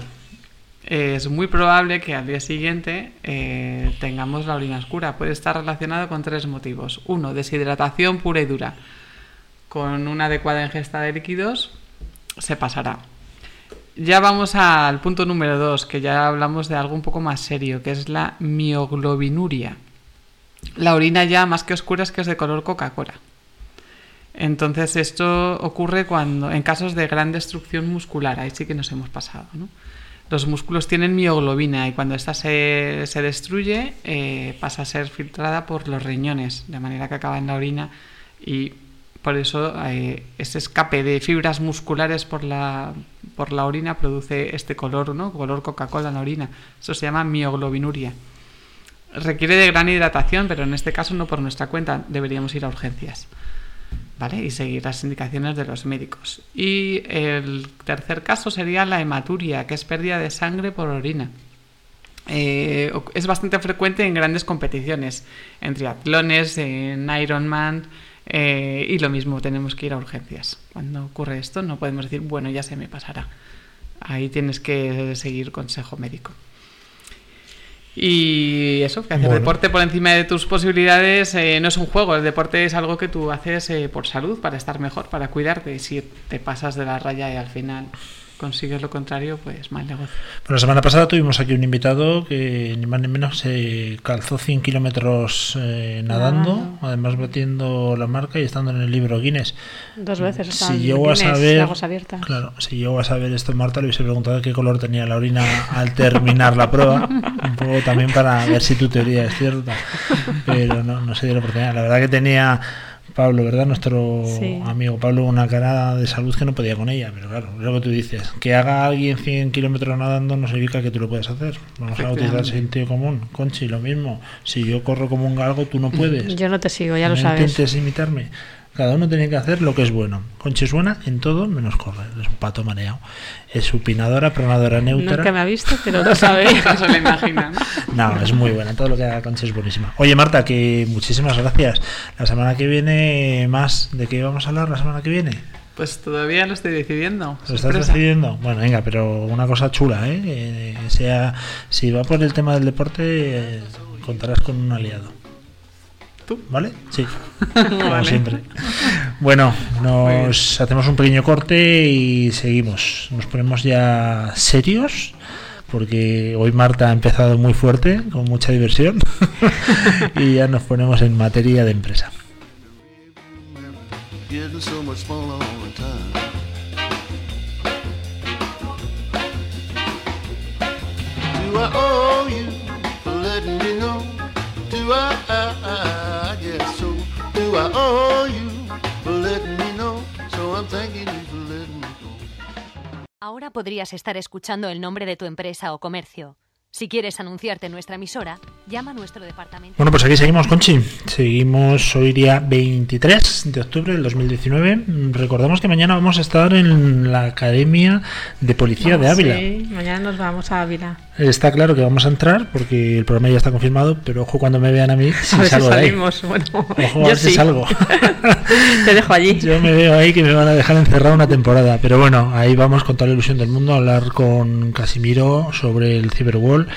es muy probable que al día siguiente eh, tengamos la orina oscura. Puede estar relacionado con tres motivos. Uno, deshidratación pura y dura. Con una adecuada ingesta de líquidos se pasará. Ya vamos al punto número dos, que ya hablamos de algo un poco más serio, que es la mioglobinuria. La orina ya más que oscura es que es de color Coca-Cola. Entonces esto ocurre cuando en casos de gran destrucción muscular, ahí sí que nos hemos pasado. ¿no? Los músculos tienen mioglobina y cuando esta se, se destruye eh, pasa a ser filtrada por los riñones, de manera que acaba en la orina y por eso eh, ese escape de fibras musculares por la, por la orina produce este color, ¿no? color Coca-Cola en la orina. Eso se llama mioglobinuria. Requiere de gran hidratación, pero en este caso no por nuestra cuenta, deberíamos ir a urgencias. ¿Vale? Y seguir las indicaciones de los médicos. Y el tercer caso sería la hematuria, que es pérdida de sangre por orina. Eh, es bastante frecuente en grandes competiciones, en triatlones, en Ironman, eh, y lo mismo, tenemos que ir a urgencias. Cuando ocurre esto, no podemos decir, bueno, ya se me pasará. Ahí tienes que seguir consejo médico. Y eso, que hacer Bueno. deporte por encima de tus posibilidades eh, no es un juego, el deporte es algo que tú haces eh, por salud, para estar mejor, para cuidarte. Si te pasas de la raya y al final consigues lo contrario, pues mal negocio. Bueno, la semana pasada tuvimos aquí un invitado que ni más ni menos se calzó 100 kilómetros eh, nadando, Nadando. además batiendo la marca y estando en el libro Guinness. Dos veces. Si en llego a saber, claro, si llego a saber esto, Marta, le hubiese preguntado qué color tenía la orina al terminar la prueba, [LAUGHS] un poco también para ver si tu teoría es cierta, pero no, no se dio la oportunidad. La verdad que tenía Pablo, ¿verdad? Nuestro Sí. amigo Pablo, una cara de salud que no podía con ella, pero claro, lo que tú dices, que haga alguien 100 kilómetros nadando no significa que tú lo puedas hacer. Vamos a utilizar el sentido común. Conchi, lo mismo. Si yo corro como un galgo, tú no puedes. Yo no te sigo, ya lo no sabes. intentes imitarme. Cada uno tiene que hacer lo que es bueno. Conchi es buena en todo menos correr. Es un pato mareado. Es supinadora, pronadora neutra. Nunca me ha visto, pero lo [LAUGHS] sabe. [LAUGHS] No se lo imagina, ¿no? Es muy buena. Todo lo que haga Conchi es buenísima. Oye, Marta, que muchísimas gracias. La semana que viene, más. ¿De qué vamos a hablar la semana que viene? Pues todavía lo estoy decidiendo. ¿Lo estás Sorpresa. decidiendo? Bueno, venga, pero una cosa chula, ¿eh? Eh, sea, si va por el tema del deporte, eh, contarás con un aliado. ¿Tú? ¿Vale? Sí, [LAUGHS] como Vale. siempre. Bueno, nos hacemos un pequeño corte y seguimos. Nos ponemos ya serios, porque hoy Marta ha empezado muy fuerte, con mucha diversión, [LAUGHS] y ya nos ponemos en materia de empresa. Do I owe you for letting me know? So I'm thanking you for letting me go. Ahora podrías estar escuchando el nombre de tu empresa o comercio. Si quieres anunciarte en nuestra emisora, llama a nuestro departamento. Bueno, pues aquí seguimos, Conchi. Seguimos hoy día 23 de octubre del 2019. Recordamos que mañana vamos a estar en la Academia de Policía de Ávila. Sí, mañana nos vamos a Ávila. Está claro que vamos a entrar porque el programa ya está confirmado, pero ojo cuando me vean a mí [LAUGHS] si a ver si salgo de ahí. salimos. Bueno, Ojo a ver si salgo. [LAUGHS] Te dejo allí. [LAUGHS] Yo me veo ahí que me van a dejar encerrado una temporada. Pero bueno, ahí vamos con toda la ilusión del mundo a hablar con Casimiro sobre el Cyberwall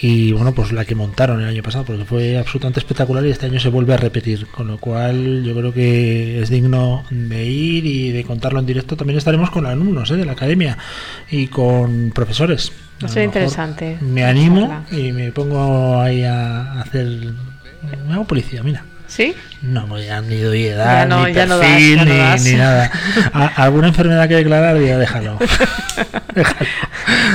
y bueno, pues la que montaron el año pasado, porque fue absolutamente espectacular y este año se vuelve a repetir. Con lo cual yo creo que es digno de ir y de contarlo en directo. También estaremos con alumnos ¿eh? de la academia y con profesores. Lo mejor interesante. Me animo y me pongo ahí a hacer... Me hago policía, mira. ¿Sí? No, pues ya ni doy edad, Ya no- ni ya no das, perfil, ya no ni, nada. ¿Alguna enfermedad que declarar? Ya déjalo. [LAUGHS] Déjalo.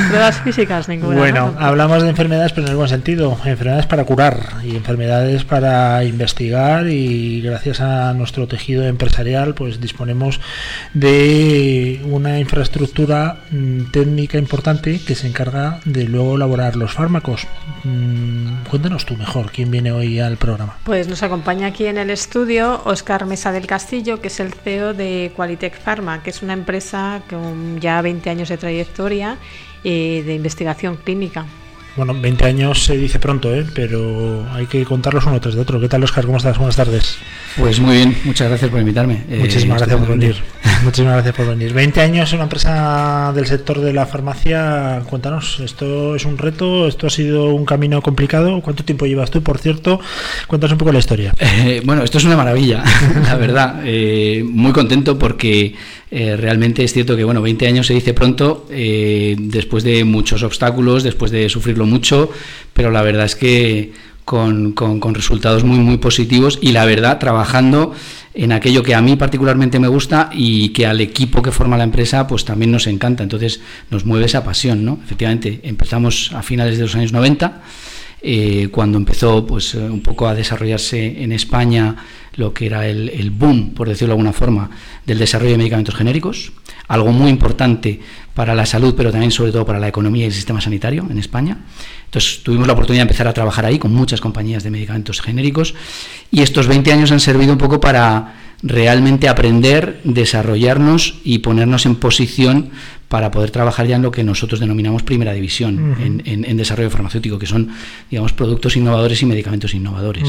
Pruebas físicas, ninguna. Bueno, ¿no? hablamos de enfermedades, pero en el buen sentido. Enfermedades para curar y enfermedades para investigar y gracias a nuestro tejido empresarial pues disponemos de una infraestructura mm, técnica importante que se encarga de luego elaborar los fármacos. Mm, Cuéntanos tú mejor quién viene hoy al programa. Pues nos acompaña aquí en el estudio Oscar Mesa del Castillo, que es el CEO de Qualitec Pharma, que es una empresa con ya 20 años de trayectoria eh, de investigación clínica. Bueno, 20 años se dice pronto, ¿eh? pero hay que contarlos uno tras de otro. ¿Qué tal, Oscar? ¿Cómo estás? Buenas tardes. Pues muy bien, muchas gracias por invitarme. Eh, Muchísimas gracias por venir. estupendamente. [LAUGHS] Muchísimas gracias por venir. 20 años en una empresa del sector de la farmacia. Cuéntanos, ¿esto es un reto? ¿Esto ha sido un camino complicado? ¿Cuánto tiempo llevas tú, por cierto? Cuéntanos un poco la historia. Eh, bueno, esto es una maravilla, [LAUGHS] la verdad. Eh, muy contento porque eh, realmente es cierto que, bueno, 20 años se dice pronto, eh, después de muchos obstáculos, después de sufrirlo mucho, pero la verdad es que con, con- resultados muy, muy positivos y la verdad, trabajando en aquello que a mí particularmente me gusta y que al equipo que forma la empresa pues también nos encanta. Entonces nos mueve esa pasión, ¿no? Efectivamente, empezamos a finales de los años 90 eh, cuando empezó pues, eh, un poco a desarrollarse en España lo que era el, el boom, por decirlo de alguna forma, del desarrollo de medicamentos genéricos, algo muy importante para la salud, pero también sobre todo para la economía y el sistema sanitario en España. Entonces tuvimos la oportunidad de empezar a trabajar ahí con muchas compañías de medicamentos genéricos y estos 20 años han servido un poco para realmente aprender, desarrollarnos y ponernos en posición para poder trabajar ya en lo que nosotros denominamos primera división en, en- en desarrollo farmacéutico, que son, digamos, productos innovadores y medicamentos innovadores.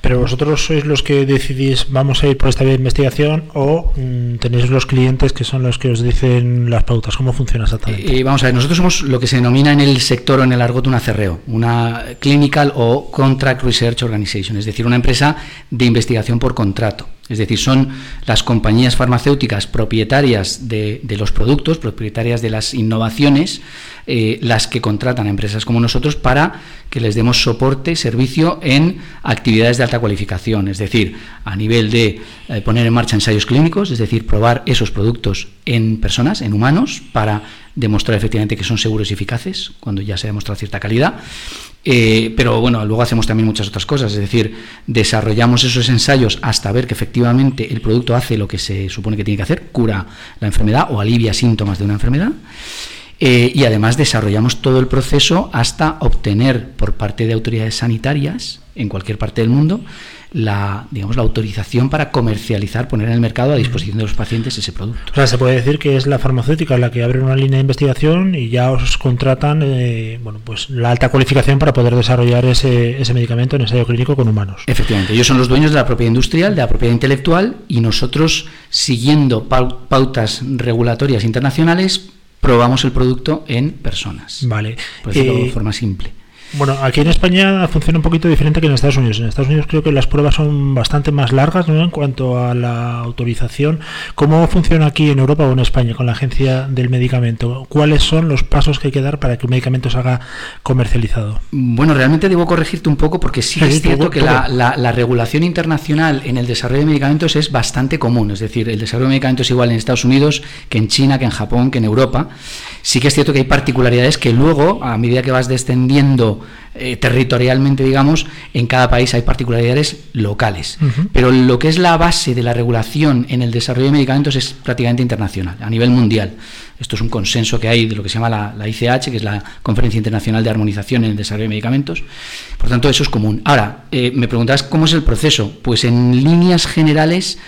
Pero vosotros sois los que decidís, vamos a ir por esta vía de investigación o mm, tenéis los clientes que son los que os dicen las pautas. ¿Cómo funciona exactamente? Eh, vamos a ver, nosotros somos lo que se denomina en el sector o en el argot una CRO, una Clinical o Contract Research Organization, es decir, una empresa de investigación por contrato. Es decir, son las compañías farmacéuticas propietarias de, los productos, propietarias de las innovaciones, eh, las que contratan a empresas como nosotros para que les demos soporte y servicio en actividades de alta cualificación, es decir, a nivel de eh, poner en marcha ensayos clínicos, es decir, probar esos productos en personas, en humanos, para demostrar efectivamente que son seguros y eficaces, cuando ya se ha demostrado cierta calidad. Eh, pero bueno, luego hacemos también muchas otras cosas, es decir, desarrollamos esos ensayos hasta ver que efectivamente el producto hace lo que se supone que tiene que hacer, cura la enfermedad o alivia síntomas de una enfermedad. Eh, y además desarrollamos todo el proceso hasta obtener por parte de autoridades sanitarias en cualquier parte del mundo la, digamos, la autorización para comercializar, poner en el mercado a disposición de los pacientes ese producto. O sea, se puede decir que es la farmacéutica la que abre una línea de investigación y ya os contratan eh, bueno, pues la alta cualificación para poder desarrollar ese, ese medicamento en ensayo clínico con humanos. Efectivamente, ellos son los dueños de la propiedad industrial, de la propiedad intelectual y nosotros, siguiendo pautas regulatorias internacionales, probamos el producto en personas. Vale. Por decirlo Eh, de forma simple. Bueno, aquí en España funciona un poquito diferente que en Estados Unidos. En Estados Unidos creo que las pruebas son bastante más largas ¿no? en cuanto a la autorización. ¿Cómo funciona aquí en Europa o en España con la agencia del medicamento? ¿Cuáles son los pasos que hay que dar para que un medicamento se haga comercializado? Bueno, realmente debo corregirte un poco porque sí Sí, es cierto que la- la regulación internacional en el desarrollo de medicamentos es bastante común. Es decir, el desarrollo de medicamentos es igual en Estados Unidos que en China, que en Japón, que en Europa. Sí que es cierto que hay particularidades que luego, a medida que vas descendiendo eh, territorialmente, digamos, en cada país hay particularidades locales. Pero lo que es la base de la regulación en el desarrollo de medicamentos es prácticamente internacional, a nivel mundial. Esto es un consenso que hay de lo que se llama la, la ICH, que es la Conferencia Internacional de Armonización en el Desarrollo de Medicamentos. Por tanto, eso es común. Ahora, eh, me preguntas cómo es el proceso. Pues en líneas generales,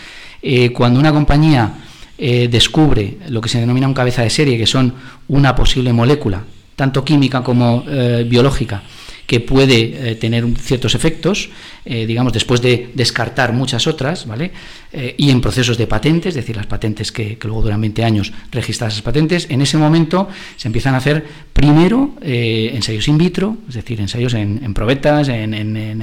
eh, cuando una compañía eh, descubre lo que se denomina un cabeza de serie, que son una posible molécula, tanto química como eh, biológica, que puede eh, tener un- ciertos efectos, eh, digamos, después de descartar muchas otras, ¿vale? Y en procesos de patentes, es decir, las patentes que, que luego duran 20 años registradas esas patentes, en ese momento se empiezan a hacer primero ensayos in vitro, es decir, ensayos en, en probetas, en, en- en-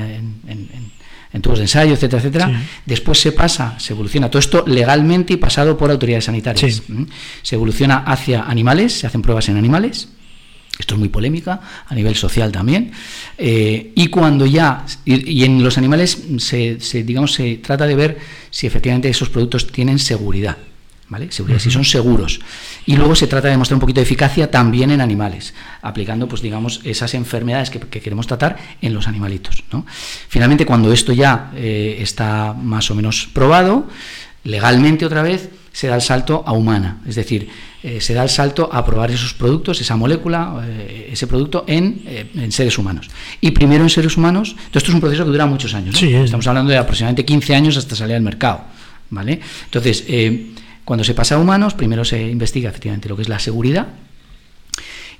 en- tubos de ensayo, etcétera, etcétera. Sí. Después se pasa, se evoluciona todo esto legalmente y pasado por autoridades sanitarias. Sí. ¿Mm? Se evoluciona hacia animales, se hacen pruebas en animales. Esto es muy polémica, a nivel social también. Eh, y cuando ya, y, y en los animales se, se, digamos, se trata de ver si efectivamente esos productos tienen seguridad. ¿Vale? Seguridad, si son seguros. Y luego se trata de demostrar un poquito de eficacia también en animales, aplicando, pues digamos, esas enfermedades que, que queremos tratar en los animalitos. ¿no? Finalmente, cuando esto ya eh, está más o menos probado, legalmente otra vez se da el salto a humana, es decir, eh, se da el salto a probar esos productos, esa molécula, eh, ese producto en, eh, en seres humanos. Y primero en seres humanos, esto es un proceso que dura muchos años, ¿no? Sí, es- estamos hablando de aproximadamente 15 años hasta salir al mercado, ¿vale? Entonces, cuando se pasa a humanos, primero se investiga efectivamente lo que es la seguridad,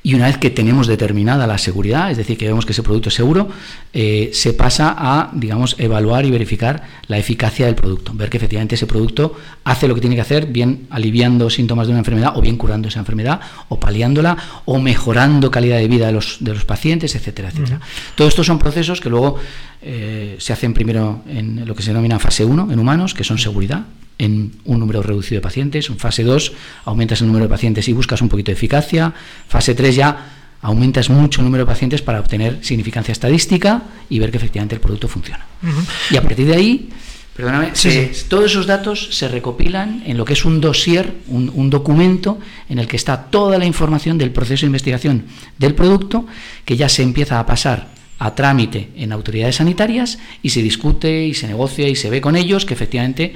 y una vez que tenemos determinada la seguridad, es decir, que vemos que ese producto es seguro, eh, se pasa a, digamos, evaluar y verificar la eficacia del producto. Ver que efectivamente ese producto hace lo que tiene que hacer, bien aliviando síntomas de una enfermedad, o bien curando esa enfermedad, o paliándola, o mejorando calidad de vida de los, de los pacientes, etcétera, etcétera. Todo esto son procesos que luego eh, se hacen primero en lo que se denomina fase 1, en humanos, que son seguridad, en un número reducido de pacientes. En fase 2 aumentas el número de pacientes y buscas un poquito de eficacia. Fase 3 ya aumentas mucho el número de pacientes para obtener significancia estadística y ver que efectivamente el producto funciona. Y a partir de ahí, perdóname, Sí, se- todos esos datos se recopilan en lo que es un dossier, un, un documento en el que está toda la información del proceso de investigación del producto que ya se empieza a pasar a trámite en autoridades sanitarias y se discute y se negocia y se ve con ellos que efectivamente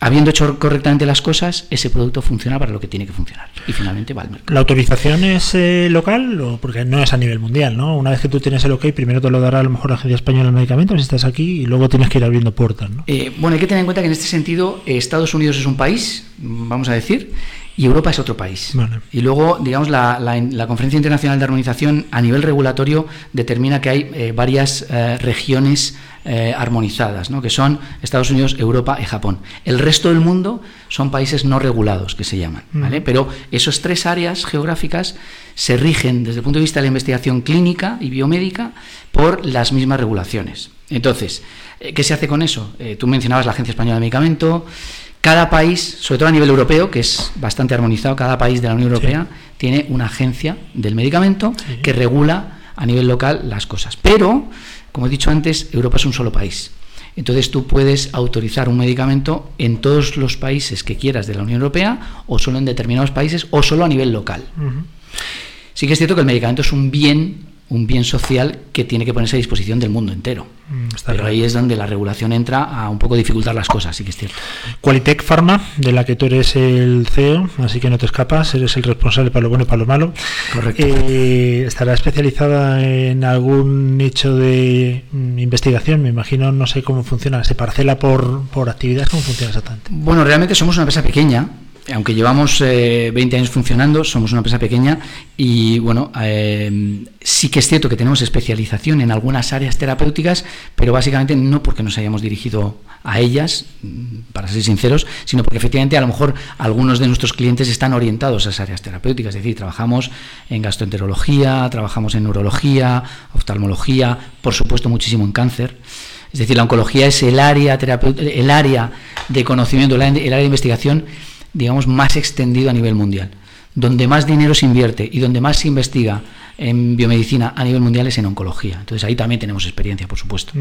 habiendo hecho correctamente las cosas, ese producto funciona para lo que tiene que funcionar y finalmente va al mercado. ¿La autorización es eh, local o porque no es a nivel mundial, ¿no? Una vez que tú tienes el OK, primero te lo dará a lo mejor la Agencia Española del Medicamento si estás aquí y luego tienes que ir abriendo puertas, ¿no? Eh, bueno, hay que tener en cuenta que en este sentido eh, Estados Unidos es un país, mm, vamos a decir, y Europa es otro país. Vale. Y luego, digamos, la, la- la Conferencia Internacional de Armonización a nivel regulatorio determina que hay eh, varias eh, regiones eh, armonizadas, ¿no? que son Estados Unidos, Europa y Japón. El resto del mundo son países no regulados, que se llaman. ¿vale? Pero esas tres áreas geográficas se rigen desde el punto de vista de la investigación clínica y biomédica por las mismas regulaciones. Entonces, ¿qué se hace con eso? Tú mencionabas la Agencia Española de Medicamento. Cada país, sobre todo a nivel europeo, que es bastante armonizado, cada país de la Unión Europea tiene una agencia del medicamento Sí. que regula a nivel local las cosas. Pero, como he dicho antes, Europa es un solo país. Entonces tú puedes autorizar un medicamento en todos los países que quieras de la Unión Europea o solo en determinados países o solo a nivel local. Sí que es cierto que el medicamento es un bien, un bien social que tiene que ponerse a disposición del mundo entero. Mm, está Pero claro. ahí es donde la regulación entra a un poco dificultar las cosas, sí que es cierto. Qualitec Pharma, de la que tú eres el CEO, así que no te escapas, eres el responsable para lo bueno y para lo malo. Correcto. Eh, ¿Estará especializada en algún nicho de mm, investigación? Me imagino, no sé cómo funciona, ¿se parcela por, por actividades? ¿Cómo funciona exactamente? Bueno, realmente somos una empresa pequeña, aunque llevamos eh, 20 años funcionando, somos una empresa pequeña y bueno, eh, sí que es cierto que tenemos especialización en algunas áreas terapéuticas, pero básicamente no porque nos hayamos dirigido a ellas, mm, para ser sinceros, sino porque efectivamente a lo mejor algunos de nuestros clientes están orientados a esas áreas terapéuticas, es decir, trabajamos en gastroenterología, trabajamos en neurología, oftalmología, por supuesto muchísimo en cáncer. Es decir, la oncología es el área el área de conocimiento, el área de investigación, digamos, más extendido a nivel mundial. Donde más dinero se invierte y donde más se investiga en biomedicina a nivel mundial es en oncología. Entonces ahí también tenemos experiencia, por supuesto.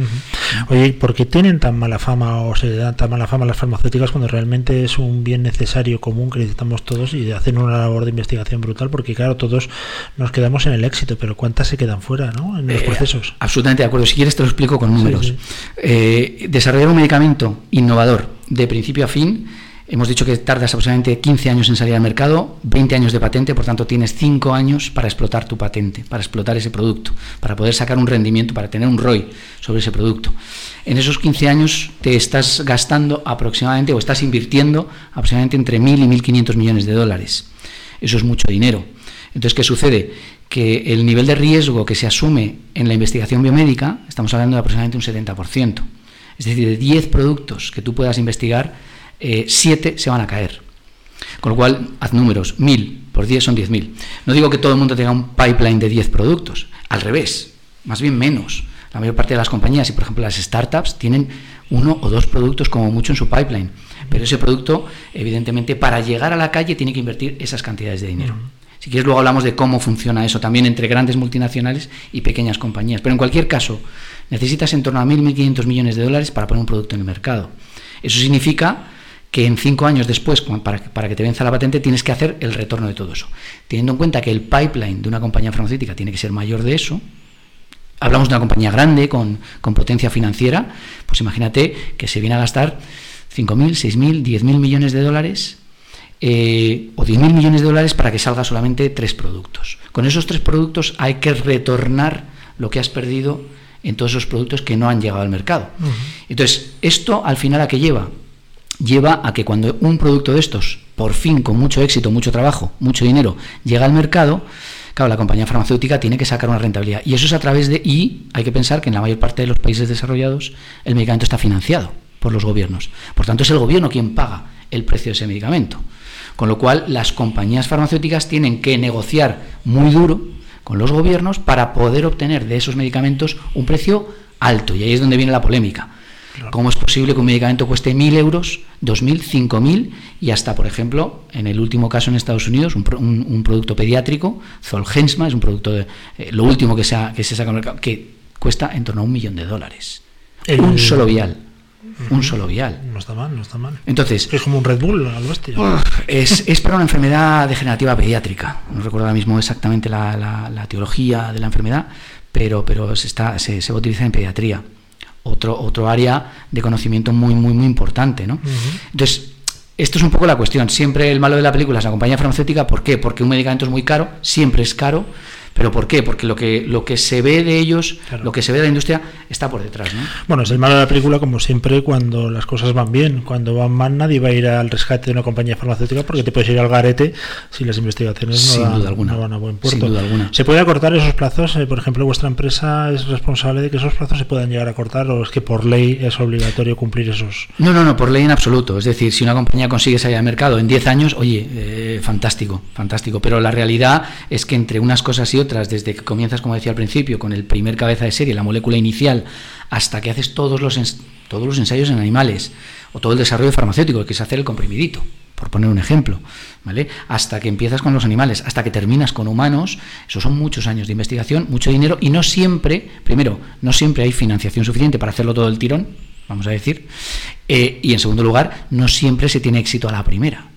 Oye, ¿por qué tienen tan mala fama o se dan tan mala fama las farmacéuticas cuando realmente es un bien necesario común que necesitamos todos y hacen una labor de investigación brutal? Porque claro, todos nos quedamos en el éxito, pero ¿cuántas se quedan fuera ¿no? en los Eh, procesos? Absolutamente de acuerdo. Si quieres te lo explico con números. sí. Eh, desarrollar un medicamento innovador de principio a fin, hemos dicho que tardas aproximadamente 15 años en salir al mercado, 20 años de patente, por tanto tienes 5 años para explotar tu patente, para explotar ese producto, para poder sacar un rendimiento, para tener un ROI sobre ese producto. En esos 15 años te estás gastando aproximadamente o estás invirtiendo aproximadamente entre 1.000 y 1.500 millones de dólares. Eso es mucho dinero. Entonces, ¿qué sucede? Que el nivel de riesgo que se asume en la investigación biomédica, estamos hablando de aproximadamente un 70%. Es decir, de 10 productos que tú puedas investigar, 7 se van a caer. Con lo cual, haz números, 1000 por 10 son 10.000. No digo que todo el mundo tenga un pipeline de 10 productos, al revés, más bien menos. La mayor parte de las compañías y, por ejemplo, las startups tienen uno o dos productos como mucho en su pipeline. Pero ese producto, evidentemente, para llegar a la calle tiene que invertir esas cantidades de dinero. Si quieres, luego hablamos de cómo funciona eso también entre grandes multinacionales y pequeñas compañías. Pero en cualquier caso, necesitas en torno a 1.000, 1.500 millones de dólares para poner un producto en el mercado. Eso significa que en cinco años después, para, que- para que te venza la patente, tienes que hacer el retorno de todo eso. Teniendo en cuenta que el pipeline de una compañía farmacéutica tiene que ser mayor de eso, hablamos de una compañía grande, con, con potencia financiera, pues imagínate que se viene a gastar 5.000, 6.000, 10.000 millones de dólares eh, o 10.000 millones de dólares para que salga solamente tres productos. Con esos tres productos hay que retornar lo que has perdido en todos esos productos que no han llegado al mercado. Entonces, ¿esto al final a qué lleva? Lleva a que cuando un producto de estos, por fin, con mucho éxito, mucho trabajo, mucho dinero, llega al mercado, claro, la compañía farmacéutica tiene que sacar una rentabilidad. Y eso es a través de, y hay que pensar que en la mayor parte de los países desarrollados el medicamento está financiado por los gobiernos. Por tanto, es el gobierno quien paga el precio de ese medicamento. Con lo cual, las compañías farmacéuticas tienen que negociar muy duro con los gobiernos para poder obtener de esos medicamentos un precio alto. Y ahí es donde viene la polémica. ¿Cómo es posible que un medicamento cueste 1.000 euros, 2.000, 5.000 y hasta, por ejemplo, en el último caso en Estados Unidos, un, un- un producto pediátrico, Zolgensma, es un producto, de, eh, lo último que se, ha, que se saca al mercado, que cuesta en torno a un millón de dólares. El- Un solo vial. Un solo vial. No está mal, no está mal. Entonces, Es como un Red Bull al bestia. Es, es para una enfermedad degenerativa pediátrica. No recuerdo ahora mismo exactamente la, la- la teología de la enfermedad, pero, pero se, está, se, se va a utilizar en pediatría. Otro, otro área de conocimiento muy, muy, muy importante. ¿no? Entonces, esto es un poco la cuestión. Siempre el malo de la película es la compañía farmacéutica. ¿Por qué? Porque un medicamento es muy caro, siempre es caro. ¿Pero por qué? Porque lo que, lo que se ve de ellos, Claro. lo que se ve de la industria, está por detrás. ¿no? Bueno, es el malo de la película como siempre cuando las cosas van bien. Cuando van mal nadie va a ir al rescate de una compañía farmacéutica porque te puedes ir al garete si las investigaciones no, Sin dan, duda alguna. no van a buen puerto. Sin duda alguna. ¿Se puede acortar esos plazos? Eh, por ejemplo, ¿vuestra empresa es responsable de que esos plazos se puedan llegar a cortar o es que por ley es obligatorio cumplir esos? No, no, no, por ley en absoluto. Es decir, si una compañía consigue salir al mercado en 10 años, oye, eh, fantástico, fantástico. Pero la realidad es que entre unas cosas y otras, otras, desde que comienzas, como decía al principio, con el primer cabeza de serie, la molécula inicial, hasta que haces todos los, todos los ensayos en animales, o todo el desarrollo farmacéutico, que es hacer el comprimidito, por poner un ejemplo, ¿vale? Hasta que empiezas con los animales, hasta que terminas con humanos, esos son muchos años de investigación, mucho dinero, y no siempre, primero, no siempre hay financiación suficiente para hacerlo todo el tirón, vamos a decir, eh, y en segundo lugar, no siempre se tiene éxito a la primera.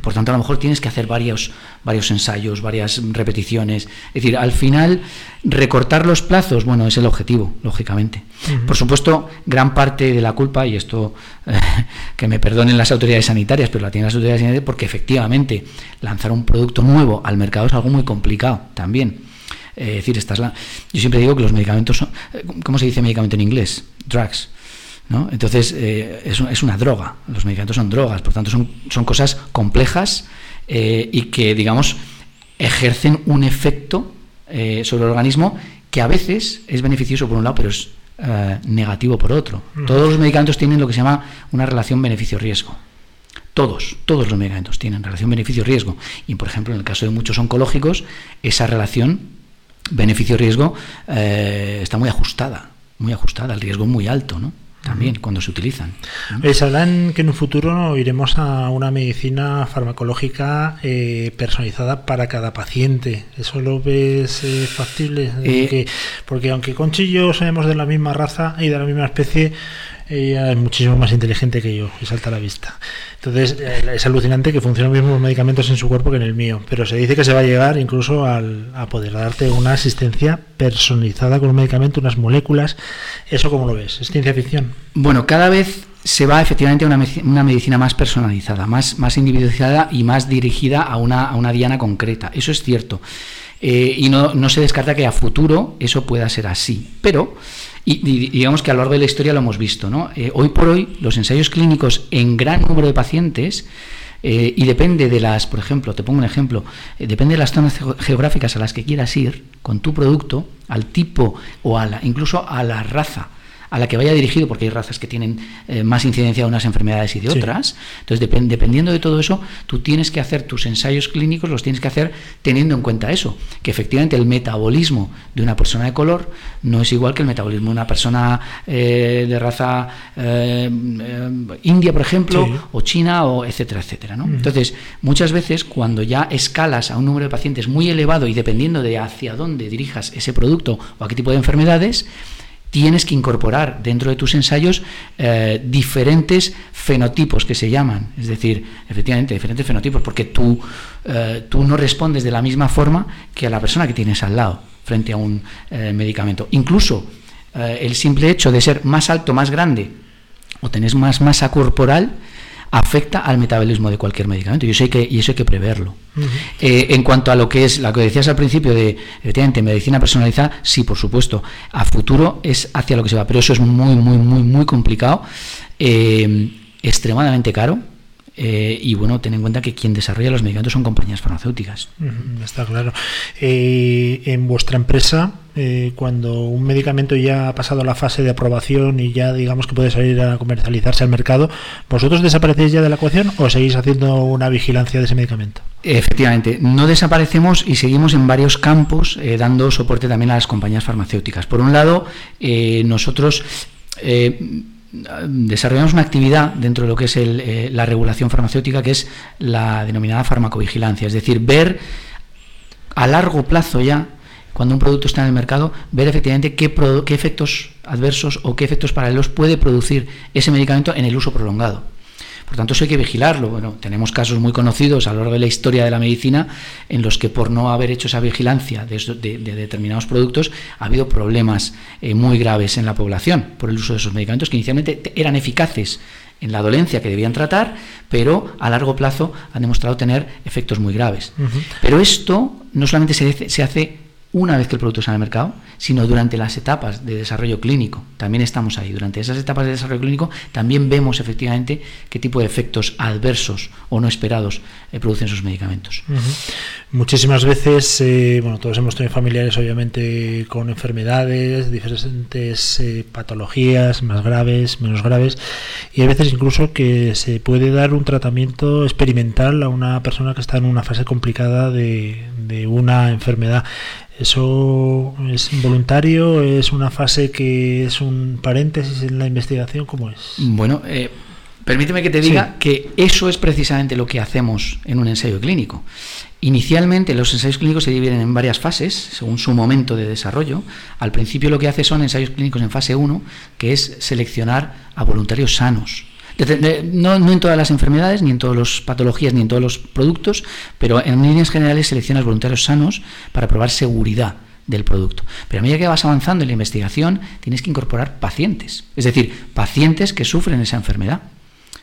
Por tanto, a lo mejor tienes que hacer varios, varios ensayos, varias repeticiones. Es decir, al final, recortar los plazos, bueno, es el objetivo, lógicamente. Por supuesto, gran parte de la culpa, y esto eh, [LAUGHS] que me perdonen las autoridades sanitarias, pero la tienen las autoridades sanitarias porque efectivamente lanzar un producto nuevo al mercado es algo muy complicado también. Eh, es decir, estás la... yo siempre digo que los medicamentos son. eh, ¿Cómo se dice medicamento en inglés? Drugs. ¿No? Entonces, eh, es, es una droga. Los medicamentos son drogas, por tanto, son, son cosas complejas eh, y que, digamos, ejercen un efecto eh, sobre el organismo que a veces es beneficioso por un lado, pero es negativo por otro. Todos los medicamentos tienen lo que se llama una relación beneficio-riesgo. Todos, todos los medicamentos tienen relación beneficio-riesgo. Y, por ejemplo, en el caso de muchos oncológicos, esa relación beneficio-riesgo está muy ajustada, muy ajustada, el riesgo es muy alto, ¿no? También cuando se utilizan. ¿no? Eh, Se habla en que en un futuro iremos a una medicina farmacológica eh, personalizada para cada paciente. ¿Eso lo ves eh, factible? Eh, Que- porque aunque Conchi y yo somos de la misma raza y de la misma especie, ella es muchísimo más inteligente que yo y salta a la vista. Entonces eh, es alucinante que funcionen los mismos medicamentos en su cuerpo que en el mío. Pero se dice que se va a llegar incluso al- a poder darte una asistencia personalizada con un medicamento, unas moléculas. ¿Eso cómo lo ves? ¿Es ciencia ficción? Bueno, cada vez se va efectivamente a una, una medicina más personalizada, más, más individualizada y más dirigida a una, diana concreta. Eso es cierto. Eh, y no se descarta que a futuro eso pueda ser así. Pero, y, digamos que a lo largo de la historia lo hemos visto, ¿no? Eh, hoy por hoy, los ensayos clínicos en gran número de pacientes eh, y depende de las, por ejemplo, te pongo un ejemplo, eh, depende de las zonas geo- geográficas a las que quieras ir con tu producto, al tipo o a la, incluso a la raza a la que vaya dirigido, porque hay razas que tienen eh, más incidencia de unas enfermedades y de Sí. otras. Entonces, depen- dependiendo de todo eso, tú tienes que hacer tus ensayos clínicos, los tienes que hacer teniendo en cuenta eso, que efectivamente el metabolismo de una persona de color no es igual que el metabolismo de una persona eh, de raza eh, india, por ejemplo, Sí. o china, o etcétera, etcétera. ¿no? Entonces, muchas veces cuando ya escalas a un número de pacientes muy elevado y dependiendo de hacia dónde dirijas ese producto o a qué tipo de enfermedades, tienes que incorporar dentro de tus ensayos eh, diferentes fenotipos que se llaman, es decir, efectivamente, diferentes fenotipos, porque tú, eh, tú no respondes de la misma forma que a la persona que tienes al lado frente a un eh, medicamento. Incluso el simple hecho de ser más alto, más grande, o tenés más masa corporal, afecta al metabolismo de cualquier medicamento. Y eso hay que, y eso hay que preverlo. Eh, en cuanto a lo que es, lo que decías al principio de, efectivamente, medicina personalizada, sí, por supuesto, a futuro es hacia lo que se va, pero eso es muy, muy, muy, muy complicado, eh, extremadamente caro, eh, y bueno, ten en cuenta que quien desarrolla los medicamentos son compañías farmacéuticas. Está claro. Eh, en vuestra empresa, eh, cuando un medicamento ya ha pasado la fase de aprobación y ya digamos que puede salir a comercializarse al mercado, ¿vosotros desaparecéis ya de la ecuación o seguís haciendo una vigilancia de ese medicamento? Efectivamente, no desaparecemos y seguimos en varios campos dando soporte también a las compañías farmacéuticas. Por un lado, nosotros eh, desarrollamos una actividad dentro de lo que es el, eh, la regulación farmacéutica, que es la denominada farmacovigilancia, es decir, ver a largo plazo ya, cuando un producto está en el mercado, ver efectivamente qué, qué efectos adversos o qué efectos paralelos puede producir ese medicamento en el uso prolongado. Por tanto, eso hay que vigilarlo. Bueno, tenemos casos muy conocidos a lo largo de la historia de la medicina en los que por no haber hecho esa vigilancia de, eso- de- de determinados productos ha habido problemas eh, muy graves en la población por el uso de esos medicamentos que inicialmente te- eran eficaces en la dolencia que debían tratar, pero a largo plazo han demostrado tener efectos muy graves. Pero esto no solamente se hace una vez que el producto en el mercado, sino durante las etapas de desarrollo clínico. También estamos ahí. Durante esas etapas de desarrollo clínico también vemos efectivamente qué tipo de efectos adversos o no esperados eh, producen esos medicamentos. Muchísimas veces, eh, bueno, todos hemos tenido familiares obviamente con enfermedades, diferentes eh, patologías, más graves, menos graves, y hay veces incluso que se puede dar un tratamiento experimental a una persona que está en una fase complicada de una enfermedad. ¿Eso es voluntario? ¿Es una fase que es un paréntesis en la investigación? ¿Cómo es? Bueno, eh, permíteme que te diga que eso es precisamente lo que hacemos en un ensayo clínico. Inicialmente los ensayos clínicos se dividen en varias fases, según su momento de desarrollo. Al principio lo que hace son ensayos clínicos en fase 1, que es seleccionar a voluntarios sanos. No, en todas las enfermedades, ni en todas las patologías, ni en todos los productos, pero en líneas generales seleccionas voluntarios sanos para probar seguridad del producto. Pero a medida que vas avanzando en la investigación, tienes que incorporar pacientes, es decir, pacientes que sufren esa enfermedad.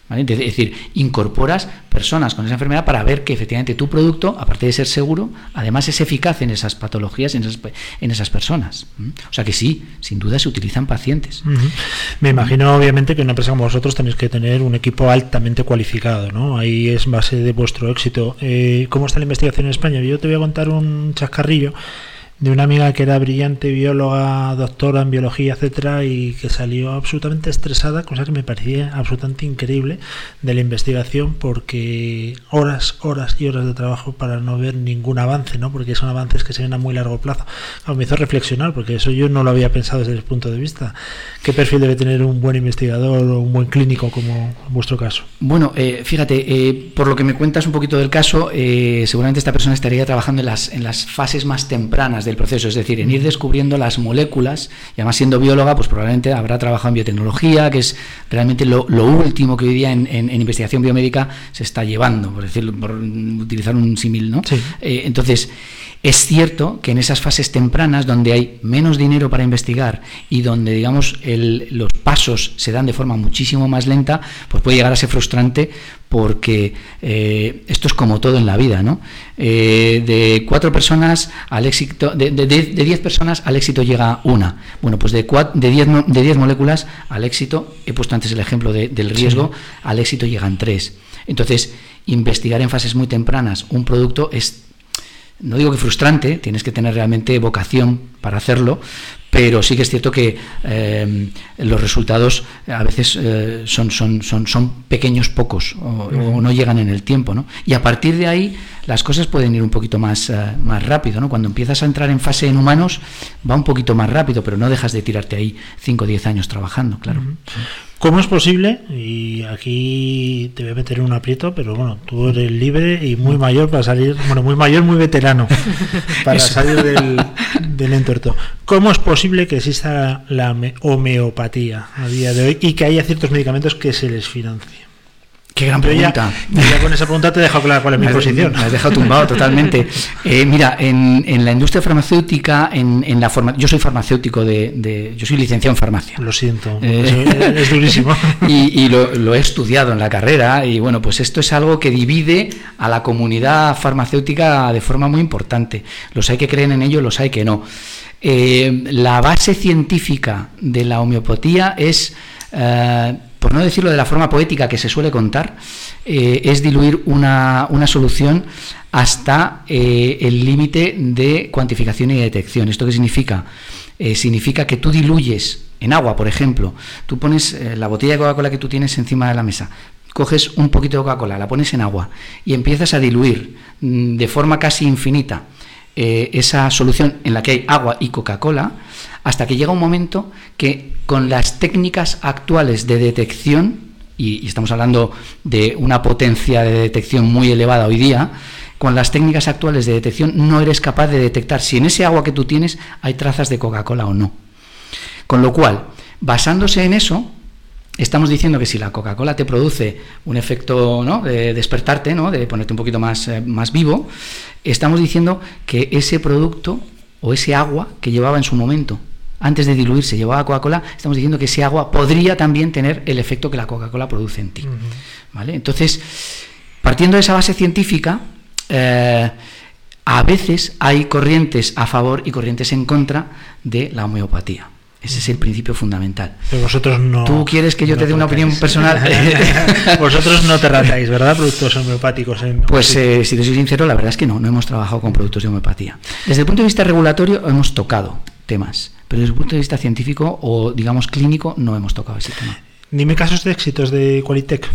Es decir, incorporas personas con esa enfermedad para ver que efectivamente tu producto, aparte de ser seguro, además es eficaz en esas patologías, en esas, en esas personas. O sea que sí, sin duda se utilizan pacientes. Me imagino, obviamente, que una empresa como vosotros tenéis que tener un equipo altamente cualificado, ¿no? Ahí es base de vuestro éxito. Eh, ¿Cómo está la investigación en España? Yo te voy a contar un chascarrillo de una amiga que era brillante bióloga, doctora en biología, etcétera, y que salió absolutamente estresada, cosa que me parecía absolutamente increíble de la investigación, porque horas, horas y horas de trabajo para no ver ningún avance, ¿no? Porque son avances que se ven a muy largo plazo. me hizo reflexionar, porque eso yo no lo había pensado desde ese punto de vista. ¿Qué perfil debe tener un buen investigador o un buen clínico como en vuestro caso? Bueno, eh, fíjate, eh, por lo que me cuentas un poquito del caso, eh, seguramente esta persona estaría trabajando en las, en las fases más tempranas del proceso, es decir, en ir descubriendo las moléculas, y además siendo bióloga, pues probablemente habrá trabajado en biotecnología, que es realmente lo, último que hoy día en, investigación biomédica se está llevando, por decirlo, por utilizar un símil, ¿no? Eh, entonces, es cierto que en esas fases tempranas, donde hay menos dinero para investigar y donde, digamos, los pasos se dan de forma muchísimo más lenta, pues puede llegar a ser frustrante porque eh, esto es como todo en la vida, ¿no? Eh, de cuatro personas al éxito, de, diez personas al éxito llega una. Bueno, pues de, de, diez, de diez moléculas al éxito, he puesto antes el ejemplo del riesgo, al éxito llegan tres. Entonces, investigar en fases muy tempranas un producto es no digo que frustrante, tienes que tener realmente vocación para hacerlo, pero sí que es cierto que eh, los resultados a veces eh, son, son, son, son, pequeños pocos o, no llegan en el tiempo. ¿no? Y a partir de ahí las cosas pueden ir un poquito más, eh, más rápido. ¿no? Cuando empiezas a entrar en fase en humanos va un poquito más rápido, pero no dejas de tirarte ahí 5 o 10 años trabajando, claro. ¿Cómo es posible? Y aquí te voy a meter en un aprieto, pero bueno, tú eres libre y muy mayor para salir, bueno, muy mayor, muy veterano [LAUGHS] para salir del, del [LAUGHS] entuerto. ¿Cómo es posible que exista la homeopatía a día de hoy y que haya ciertos medicamentos que se les financien? Qué gran pregunta. Ya, con esa pregunta te he dejado clara cuál es mi posición. Me has dejado tumbado totalmente. Eh, mira, en, en, la industria farmacéutica, en, en la forma, yo soy farmacéutico de, yo soy licenciado en farmacia. Lo siento, eh, es, durísimo. [LAUGHS] Y, y lo, lo, he estudiado en la carrera y bueno, pues esto es algo que divide a la comunidad farmacéutica de forma muy importante. Los hay que creen en ello, los hay que no. Eh, la base científica de la homeopatía es por no decirlo de la forma poética que se suele contar, eh, es diluir una, solución hasta eh, el límite de cuantificación y detección. ¿Esto qué significa? Eh, significa que tú diluyes en agua, por ejemplo, tú pones la botella de Coca-Cola que tú tienes encima de la mesa, coges un poquito de Coca-Cola, la pones en agua y empiezas a diluir mm, de forma casi infinita esa solución en la que hay agua y Coca-Cola, hasta que llega un momento que con las técnicas actuales de detección, y, estamos hablando de una potencia de detección muy elevada hoy día, con las técnicas actuales de detección no eres capaz de detectar si en ese agua que tú tienes hay trazas de Coca-Cola o no. Con lo cual, basándose en eso, estamos diciendo que si la Coca-Cola te produce un efecto ¿no? de despertarte, ¿no? de ponerte un poquito más, eh, más vivo, estamos diciendo que ese producto o ese agua que llevaba en su momento antes de diluirse llevaba Coca-Cola, estamos diciendo que ese agua podría también tener el efecto que la Coca-Cola produce en ti. ¿Vale? Entonces, partiendo de esa base científica, eh, a veces hay corrientes a favor y corrientes en contra de la homeopatía. Ese es el principio fundamental. Pero vosotros no. ¿Tú quieres que yo te dé una opinión personal? [LAUGHS] vosotros no te tratáis, ¿verdad? [LAUGHS] Productos homeopáticos. pues eh, si te soy sincero, la verdad es que no, no hemos trabajado con productos de homeopatía. Desde el punto de vista regulatorio hemos tocado temas, pero desde el punto de vista científico o, digamos, clínico, no hemos tocado ese tema. Dime casos de éxitos de Qualitec.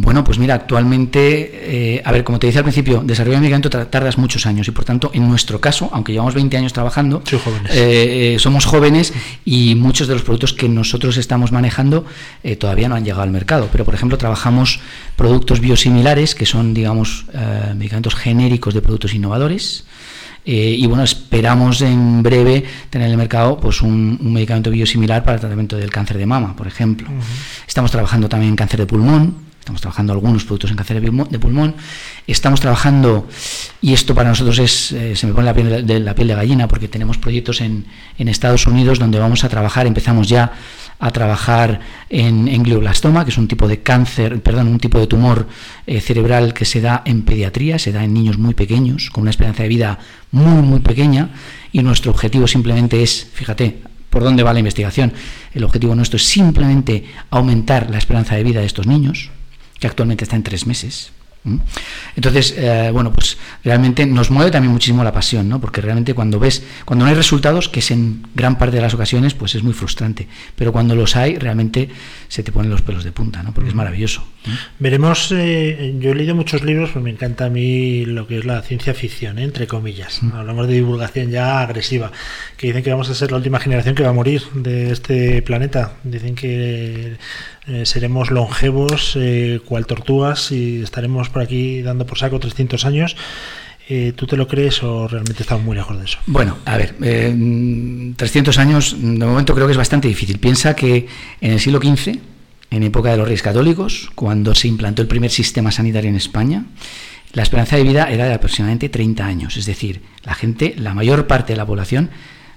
Bueno, pues mira, actualmente, eh, a ver, como te decía al principio, desarrollar un medicamento tardas muchos años y por tanto, en nuestro caso, aunque llevamos 20 años trabajando, jóvenes. eh, eh, somos jóvenes y muchos de los productos que nosotros estamos manejando eh, todavía no han llegado al mercado. Pero, por ejemplo, trabajamos productos biosimilares, que son, digamos, eh, medicamentos genéricos de productos innovadores. Eh, y bueno, esperamos en breve tener en el mercado pues un, un medicamento biosimilar para el tratamiento del cáncer de mama, por ejemplo. Estamos trabajando también en cáncer de pulmón, estamos trabajando algunos productos en cáncer de pulmón, estamos trabajando, y esto para nosotros es, eh, se me pone la piel de, la piel de gallina, porque tenemos proyectos en, en Estados Unidos donde vamos a trabajar, empezamos ya a trabajar en, en glioblastoma, que es un tipo de cáncer, perdón, un tipo de tumor eh, cerebral que se da en pediatría, se da en niños muy pequeños, con una esperanza de vida muy, muy pequeña, y nuestro objetivo simplemente es, fíjate, por dónde va la investigación, el objetivo nuestro es simplemente aumentar la esperanza de vida de estos niños, que actualmente está en tres meses. Entonces, eh, bueno, pues realmente nos mueve también muchísimo la pasión, ¿no? Porque realmente cuando ves, cuando no hay resultados, que es en gran parte de las ocasiones, pues es muy frustrante. Pero cuando los hay, realmente se te ponen los pelos de punta, ¿no? Porque es maravilloso. ¿m? Veremos, eh, yo he leído muchos libros, pues me encanta a mí lo que es la ciencia ficción, ¿eh? entre comillas. Hablamos de divulgación ya agresiva, que dicen que vamos a ser la última generación que va a morir de este planeta. Dicen que eh, seremos longevos, eh, cual tortugas, y estaremos por aquí dando por saco 300 años. Eh, ¿Tú te lo crees o realmente estamos muy lejos de eso? Bueno, a ver, eh, mm, 300 años de momento creo que es bastante difícil. Piensa que en el siglo XV, en época de los reyes católicos, cuando se implantó el primer sistema sanitario en España, la esperanza de vida era de aproximadamente 30 años. Es decir, la gente, la mayor parte de la población,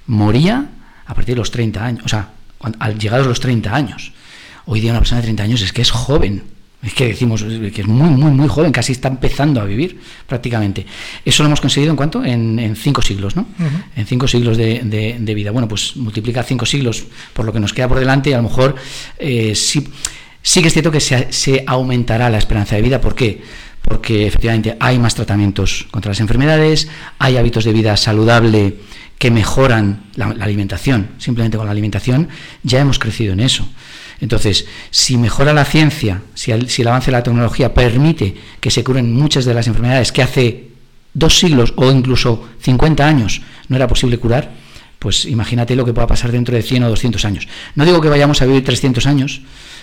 moría a partir de los 30 años, o sea, al llegar a los 30 años. Hoy día una persona de 30 años es que es joven. Es que decimos que es muy, muy, muy joven, casi está empezando a vivir prácticamente. Eso lo hemos conseguido en cuánto? En, en cinco siglos, ¿no? En cinco siglos de, de- de vida. Bueno, pues multiplica cinco siglos por lo que nos queda por delante y a lo mejor eh, sí, sí que es cierto que se, se aumentará la esperanza de vida. ¿Por qué? Porque efectivamente hay más tratamientos contra las enfermedades, hay hábitos de vida saludable que mejoran la, la alimentación. Simplemente con la alimentación ya hemos crecido en eso. Entonces, si mejora la ciencia, si el, avance de la tecnología permite que se curen muchas de las enfermedades que hace dos siglos o incluso 50 años no era posible curar, pues imagínate lo que pueda pasar dentro de 100 o 200 años. No digo que vayamos a vivir 300 años,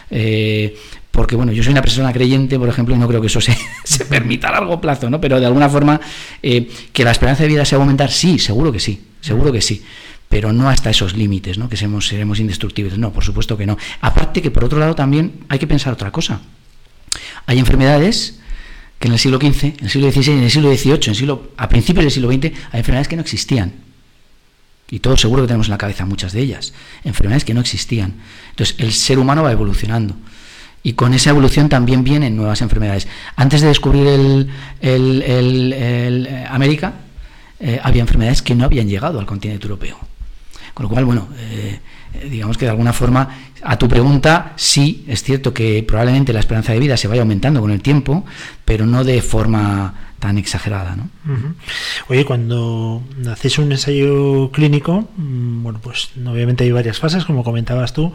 eh, porque bueno, yo soy una persona creyente, por ejemplo, y no creo que eso se, [LAUGHS] se permita a largo plazo, ¿no? Pero de alguna forma, eh, que la esperanza de vida se aumentar, sí, seguro que sí, seguro que sí pero no hasta esos límites, ¿no? Que seremos, indestructibles. No, por supuesto que no. Aparte que por otro lado también hay que pensar otra cosa. Hay enfermedades que en el siglo XV, en el siglo XVI, en el siglo XVIII, en el siglo, a principios del siglo XX, hay enfermedades que no existían. Y todos seguro que tenemos en la cabeza muchas de ellas. Enfermedades que no existían. Entonces, el ser humano va evolucionando. Y con esa evolución también vienen nuevas enfermedades. Antes de descubrir el, eh, América, eh, había enfermedades que no habían llegado al continente europeo. Con lo cual, bueno, eh, eh, digamos que de alguna forma, a tu pregunta, sí, es cierto que probablemente la esperanza de vida se vaya aumentando con el tiempo, pero no de forma tan exagerada, ¿no? Oye, cuando hacéis un ensayo clínico, mm, bueno, pues obviamente hay varias fases, como comentabas tú.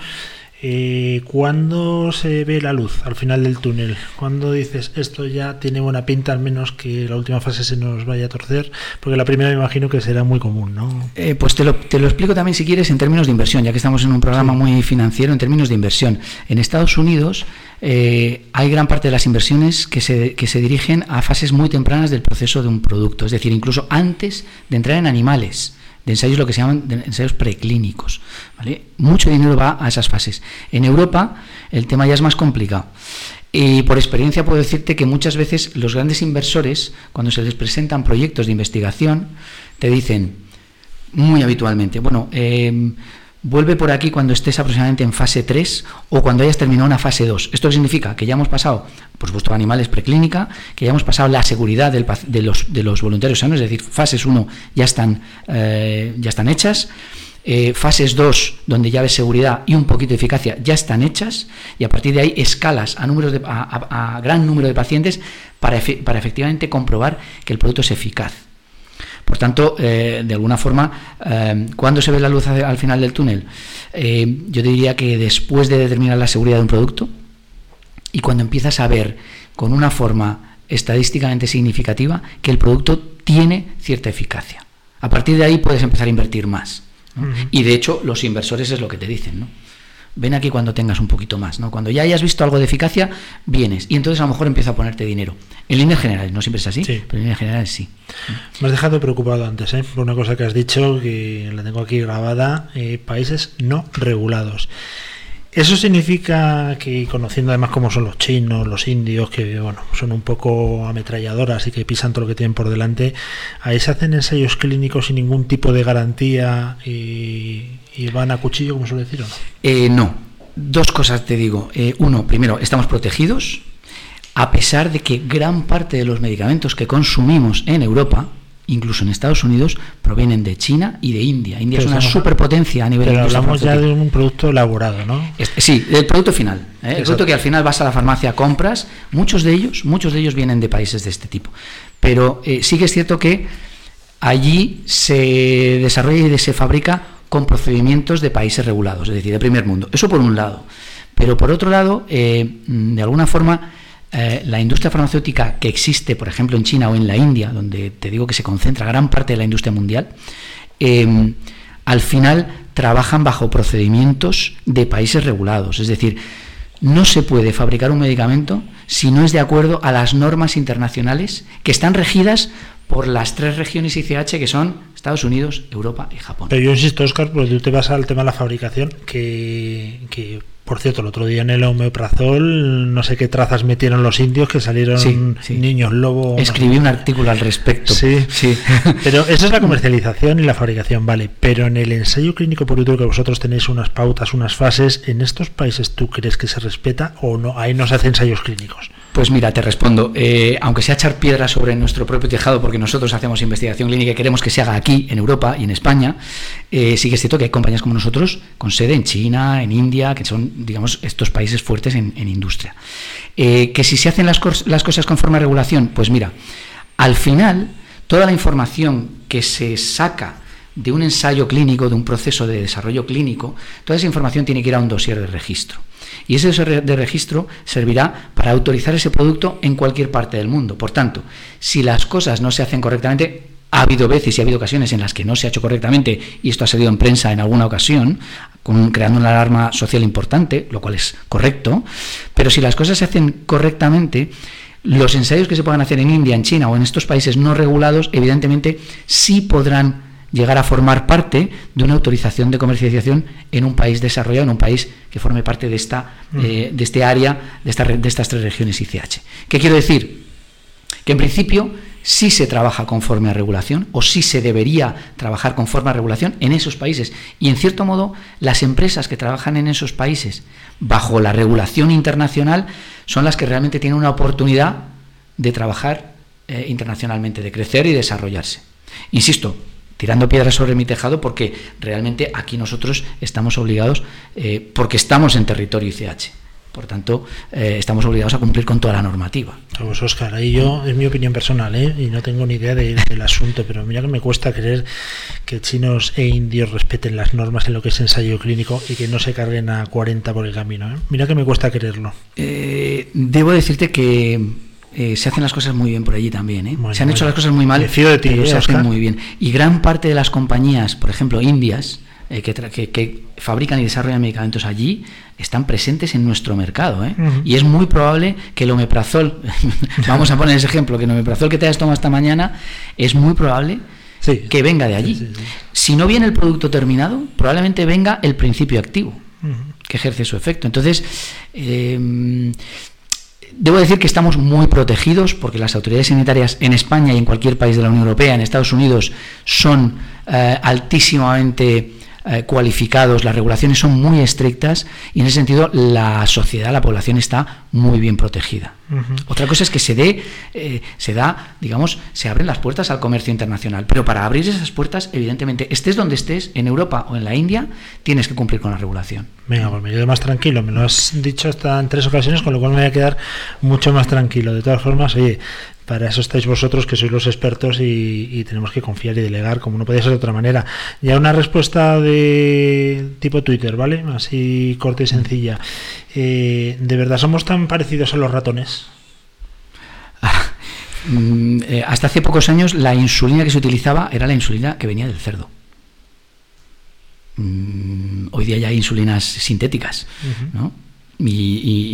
Eh, ¿Cuándo se ve la luz al final del túnel? ¿Cuándo dices esto ya tiene buena pinta, al menos que la última fase se nos vaya a torcer? Porque la primera me imagino que será muy común, ¿no? Eh, pues te lo, te lo explico también si quieres en términos de inversión, ya que estamos en un programa muy financiero en términos de inversión. En Estados Unidos eh, hay gran parte de las inversiones que se, que se dirigen a fases muy tempranas del proceso de un producto, es decir, incluso antes de entrar en animales de ensayos lo que se llaman ensayos preclínicos. ¿vale? Mucho dinero va a esas fases. En Europa el tema ya es más complicado. Y por experiencia puedo decirte que muchas veces los grandes inversores, cuando se les presentan proyectos de investigación, te dicen muy habitualmente, bueno, eh, vuelve por aquí cuando estés aproximadamente en fase 3 o cuando hayas terminado una fase 2. ¿Esto significa? Que ya hemos pasado, por supuesto, animales preclínica, que ya hemos pasado la seguridad del de, los, de los voluntarios sanos, es decir, fases 1 ya están, eh, ya están hechas. Eh, fases 2, donde ya ves seguridad y un poquito de eficacia, ya están hechas, y a partir de ahí escalas a, números de- a, gran número de pacientes para, para efectivamente comprobar que el producto es eficaz. Por tanto, eh, de alguna forma, eh, ¿cuándo se ve la luz al final del túnel? Eh, yo diría que después de determinar la seguridad de un producto, y cuando empiezas a ver con una forma estadísticamente significativa que el producto tiene cierta eficacia. A partir de ahí puedes empezar a invertir más. Y de hecho, los inversores es lo que te dicen, ¿no? Ven aquí cuando tengas un poquito más, ¿no? Cuando ya hayas visto algo de eficacia, vienes. Y entonces a lo mejor empieza a ponerte dinero. En líneas generales, no siempre es así, Sí. pero en líneas generales sí. Me has dejado preocupado antes, ¿eh? por una cosa que has dicho, que la tengo aquí grabada, eh, países no regulados. Eso significa que, conociendo además cómo son los chinos, los indios, que bueno, son un poco ametralladoras y que pisan todo lo que tienen por delante, ahí se hacen ensayos clínicos sin ningún tipo de garantía y, y van a cuchillo, como suele decir, ¿o no? Eh, no, dos cosas te digo. Eh, uno, primero, estamos protegidos, a pesar de que gran parte de los medicamentos que consumimos en Europa, incluso en Estados Unidos, provienen de China y de India. India Pero es una estamos- superpotencia a nivel Pero hablamos ya de un producto elaborado, ¿no? Sí, el producto final. ¿eh? El producto que al final vas a la farmacia, compras, muchos de ellos, muchos de ellos vienen de países de este tipo. Pero eh, sí que es cierto que allí se desarrolla y se fabrica con procedimientos de países regulados, es decir, de primer mundo. Eso por un lado. Pero por otro lado, eh, de alguna forma, eh, la industria farmacéutica que existe, por ejemplo, en China o en la India, donde te digo que se concentra gran parte de la industria mundial, eh, al final trabajan bajo procedimientos de países regulados. Es decir, no se puede fabricar un medicamento si no es de acuerdo a las normas internacionales que están regidas por las tres regiones ICH que son Estados Unidos, Europa y Japón. Pero yo insisto, Oscar, porque tú te vas al tema de la fabricación, que, que, por cierto, el otro día en el omeprazol, no sé qué trazas metieron los indios, que salieron Sí, sí. niños lobo. Escribí un artículo al respecto. Sí, sí. [LAUGHS] Pero eso es la comercialización y la fabricación, vale. Pero en el ensayo clínico por que vosotros tenéis unas pautas, unas fases, ¿en estos países tú crees que se respeta o no? Ahí no se hacen ensayos clínicos. Pues mira, te respondo. Eh, aunque sea echar piedra sobre nuestro propio tejado, porque nosotros hacemos investigación clínica y queremos que se haga aquí, en Europa y en España, eh, sí que es cierto que hay compañías como nosotros con sede en China, en India, que son, digamos, estos países fuertes en, industria. Eh, que si se hacen las, las cosas conforme a regulación, pues mira, al final, toda la información que se saca de un ensayo clínico, de un proceso de desarrollo clínico, toda esa información tiene que ir a un dossier de registro. Y ese de registro servirá para autorizar ese producto en cualquier parte del mundo. Por tanto, si las cosas no se hacen correctamente, ha habido veces y ha habido ocasiones en las que no se ha hecho correctamente, y esto ha salido en prensa en alguna ocasión, creando una alarma social importante, lo cual es correcto, pero si las cosas se hacen correctamente, los ensayos que se puedan hacer en India, en China o en estos países no regulados, evidentemente sí podrán llegar a formar parte de una autorización de comercialización en un país desarrollado, en un país que forme parte de esta, eh, de este área, de, esta de estas tres regiones ICH. ¿Qué quiero decir? Que en principio sí se trabaja conforme a regulación o sí se debería trabajar conforme a regulación en esos países. Y en cierto modo, las empresas que trabajan en esos países bajo la regulación internacional son las que realmente tienen una oportunidad de trabajar eh, internacionalmente, de crecer y desarrollarse. Insisto, tirando piedras sobre mi tejado porque realmente aquí nosotros estamos obligados, eh, porque estamos en territorio ICH. Por tanto, eh, estamos obligados a cumplir con toda la normativa. Vamos, Oscar, ahí yo, es mi opinión personal, ¿eh? y no tengo ni idea de- del asunto, pero mira que me cuesta creer que chinos e indios respeten las normas en lo que es ensayo clínico y que no se carguen a 40 por el camino. ¿eh? Mira que me cuesta creerlo. Debo decirte que eh, se hacen las cosas muy bien por allí también. ¿eh? Bueno, se han hecho bueno. las cosas muy mal, de ti, pero ¿eh, se hacen muy bien. Y gran parte de las compañías, por ejemplo, indias, eh, que, tra- que- que fabrican y desarrollan medicamentos allí, están presentes en nuestro mercado. ¿eh? Y es muy probable que el omeprazol, [LAUGHS] vamos a poner ese ejemplo, que el omeprazol que te has tomado esta mañana, es muy probable Sí. que venga de allí. Sí, sí, sí. Si no viene el producto terminado, probablemente venga el principio activo que ejerce su efecto. Entonces, eh, debo decir que estamos muy protegidos porque las autoridades sanitarias en España y en cualquier país de la Unión Europea, en Estados Unidos, son eh, altísimamente eh, cualificados, las regulaciones son muy estrictas y en ese sentido la sociedad, la población está muy bien protegida. Otra cosa es que se dé, eh, se da, digamos, se abren las puertas al comercio internacional. Pero para abrir esas puertas, evidentemente, estés donde estés, en Europa o en la India, tienes que cumplir con la regulación. Venga, pues me quedo más tranquilo. Me lo has dicho hasta en tres ocasiones, con lo cual me voy a quedar mucho más tranquilo. De todas formas, oye, para eso estáis vosotros, que sois los expertos y, y tenemos que confiar y delegar, como no podía ser de otra manera. Ya una respuesta de tipo Twitter, ¿vale? Así corta y sencilla. Eh, ¿De verdad somos tan tan parecidos a los ratones? [LAUGHS] Mm, eh, hasta hace pocos años la insulina que se utilizaba era la insulina que venía del cerdo. Mm, hoy día ya hay insulinas sintéticas, ¿no? Y,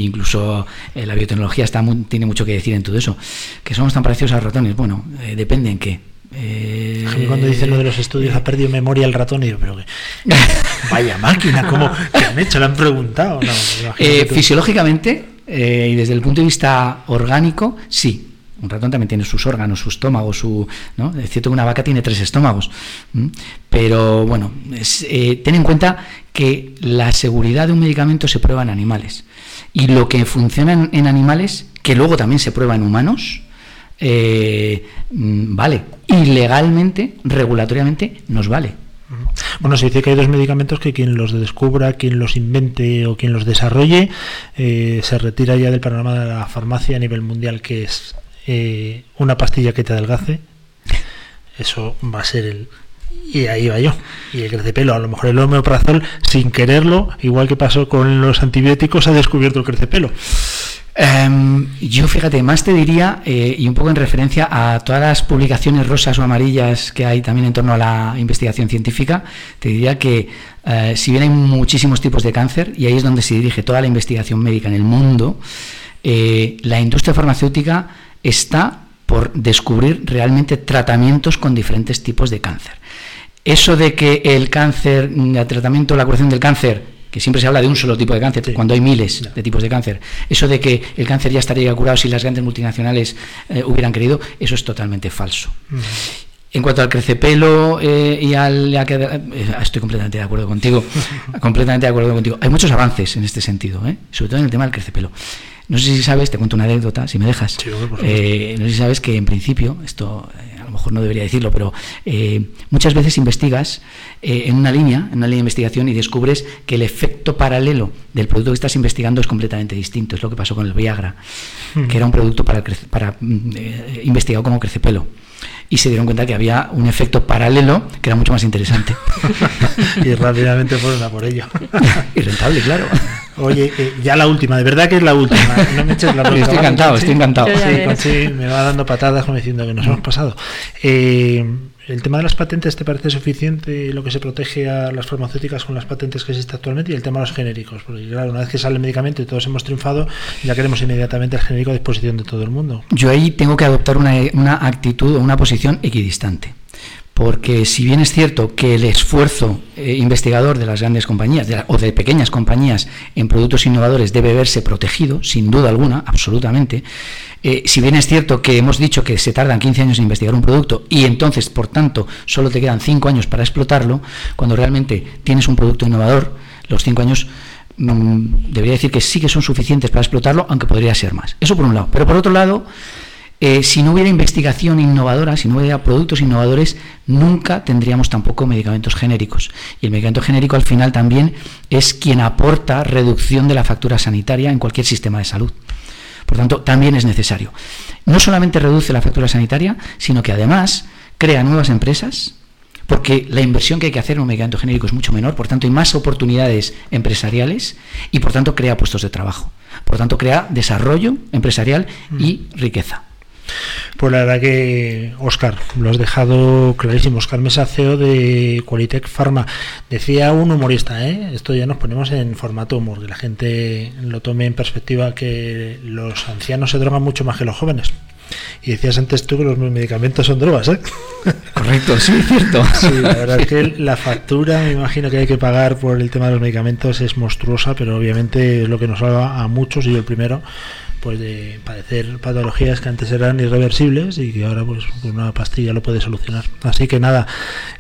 y incluso eh, la biotecnología está mu- tiene mucho que decir en todo eso. Que somos tan parecidos a los ratones. Bueno, eh, depende en qué. Eh, cuando dicen lo de los estudios ha perdido memoria el ratón y digo, pero que [LAUGHS] vaya máquina, ¿cómo han hecho? ¿Le han preguntado? No, Eh, fisiológicamente eh, y desde el punto de vista orgánico, sí. Un ratón también tiene sus órganos, su estómago, su. ¿no? Es cierto que una vaca tiene tres estómagos. Pero bueno, eh, ten en cuenta que la seguridad de un medicamento se prueba en animales. Y lo que funciona en, en animales, que luego también se prueba en humanos, eh, mm, vale. Y legalmente, regulatoriamente, nos vale. Bueno, se dice que hay dos medicamentos que quien los descubra, quien los invente o quien los desarrolle, eh, se retira ya del panorama de la farmacia a nivel mundial, que es eh, una pastilla que te adelgace. Eso va a ser el... Y ahí va yo. Y el crecepelo, a lo mejor el homeoprazol, sin quererlo, igual que pasó con los antibióticos, ha descubierto el crecepelo. Em, yo fíjate, más te diría, eh, y un poco en referencia a todas las publicaciones rosas o amarillas que hay también en torno a la investigación científica, te diría que eh, si bien hay muchísimos tipos de cáncer, y ahí es donde se dirige toda la investigación médica en el mundo, la industria farmacéutica está por descubrir realmente tratamientos con diferentes tipos de cáncer. Eso de que el cáncer, el tratamiento, la curación del cáncer, que siempre se habla de un solo tipo de cáncer, Sí. cuando hay miles de tipos de cáncer, eso de que el cáncer ya estaría curado si las grandes multinacionales eh, hubieran querido, eso es totalmente falso. En cuanto al crecepelo eh, y al... a eh, estoy completamente de acuerdo contigo. [LAUGHS] completamente de acuerdo contigo. Hay muchos avances en este sentido, ¿eh? sobre todo en el tema del crecepelo. No sé si sabes, te cuento una anécdota, si me dejas. Sí, Eh, no sé si sabes que en principio, esto eh, a lo mejor no debería decirlo, pero eh, muchas veces investigas eh, en una línea, en una línea de investigación y descubres que el efecto paralelo del producto que estás investigando es completamente distinto. Es lo que pasó con el Viagra, que era un producto para, para mm, eh, investigado como crecepelo. Y se dieron cuenta que había un efecto paralelo que era mucho más interesante. [LAUGHS] y rápidamente fueron a por ello. [LAUGHS] y rentable, claro. [LAUGHS] Oye, eh, ya la última, de verdad que es la última. No me eches la [LAUGHS] bronca, Estoy ¿vale, encantado, estoy encantado. Sí. Conchi me va dando patadas como diciendo que nos hemos pasado. Eh, ¿El tema de las patentes te parece suficiente lo que se protege a las farmacéuticas con las patentes que existe actualmente y el tema de los genéricos? Porque claro, una vez que sale el medicamento y todos hemos triunfado, ya queremos inmediatamente el genérico a disposición de todo el mundo. Yo ahí tengo que adoptar una, una actitud o una posición equidistante. Porque si bien es cierto que el esfuerzo eh, investigador de las grandes compañías de la- o de pequeñas compañías en productos innovadores debe verse protegido, sin duda alguna, absolutamente, eh, si bien es cierto que hemos dicho que se tardan 15 años en investigar un producto y entonces, por tanto, solo te quedan 5 años para explotarlo, cuando realmente tienes un producto innovador, los 5 años mm, debería decir que sí que son suficientes para explotarlo, aunque podría ser más. Eso por un lado. Pero por otro lado, eh, si no hubiera investigación innovadora, si no hubiera productos innovadores, nunca tendríamos tampoco medicamentos genéricos. Y el medicamento genérico al final también es quien aporta reducción de la factura sanitaria en cualquier sistema de salud. Por tanto, también es necesario. No solamente reduce la factura sanitaria, sino que además crea nuevas empresas, porque la inversión que hay que hacer en un medicamento genérico es mucho menor, por tanto hay más oportunidades empresariales y por tanto crea puestos de trabajo. Por tanto crea desarrollo empresarial y riqueza. Pues la verdad que, Oscar, lo has dejado clarísimo. Oscar Mesa, CEO de Qualitec Pharma. Decía un humorista, ¿eh? esto ya nos ponemos en formato humor, que la gente lo tome en perspectiva que los ancianos se drogan mucho más que los jóvenes. Y decías antes tú que los medicamentos son drogas, ¿eh? [LAUGHS] Correcto, sí, cierto. Sí, la verdad es que la factura, me imagino que hay que pagar por el tema de los medicamentos es monstruosa, pero obviamente es lo que nos salva a muchos, y yo el primero, pues de padecer patologías que antes eran irreversibles y que ahora pues con una pastilla lo puede solucionar. Así que nada,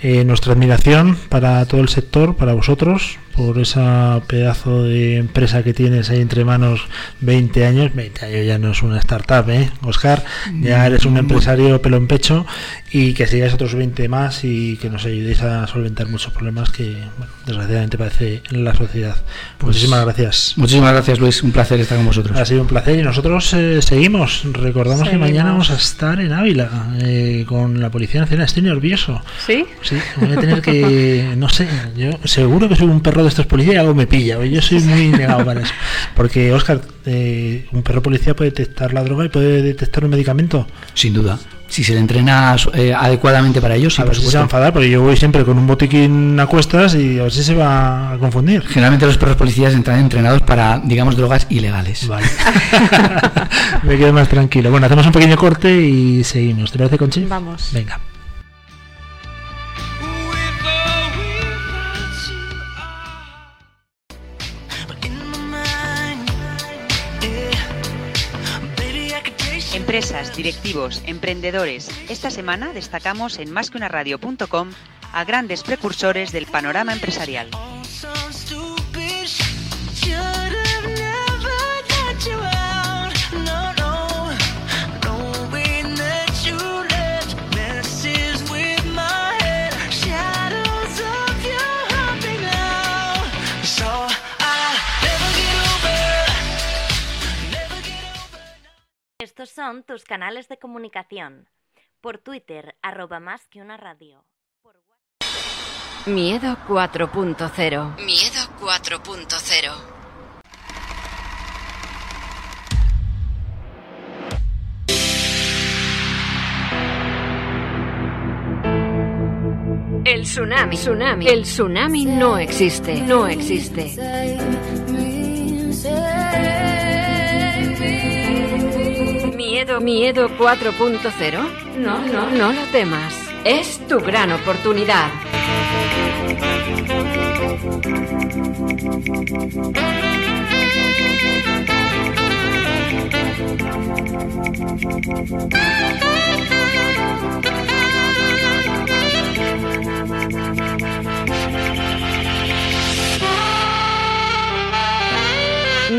eh, nuestra admiración para todo el sector, para vosotros, por esa pedazo de empresa que tienes ahí entre manos 20 años, 20 años ya no es una startup, ¿eh? Oscar, ya eres un empresario pelo en pecho y que sigáis otros 20 más y que nos ayudéis a solventar muchos problemas que bueno, desgraciadamente parece en la sociedad. Muchísimas gracias. Muchísimas gracias, Luis. Un placer estar con vosotros. Ha sido un placer y nos nosotros eh, seguimos. Recordamos que mañana vamos a estar en Ávila eh, con la Policía Nacional. Estoy nervioso. ¿Sí? Sí, voy a tener que. No sé, yo seguro que soy un perro de estos policías y algo me pilla. Yo soy muy negado para eso. Porque, Oscar, eh, un perro policía puede detectar la droga y puede detectar un medicamento. Sin duda. Si se le entrena eh, adecuadamente para ello, sí, a por ver si se va a enfadar, porque yo voy siempre con un botiquín a cuestas y a ver si se va a confundir. Generalmente los perros policías entran entrenados para, digamos, drogas ilegales. Vale. [LAUGHS] me quedo más tranquilo. Bueno, hacemos un pequeño corte y seguimos. ¿Te parece, Conchi? Vamos. Venga. Directivos, emprendedores. Esta semana destacamos en másqueunaradio.com a grandes precursores del panorama empresarial. Estos son tus canales de comunicación. Por Twitter, arroba más que una radio. Por. Miedo 4.0. Miedo 4.0. El tsunami, tsunami, el tsunami no existe, no existe. Miedo, miedo 4.0. No, no, no lo temas. Es tu gran oportunidad.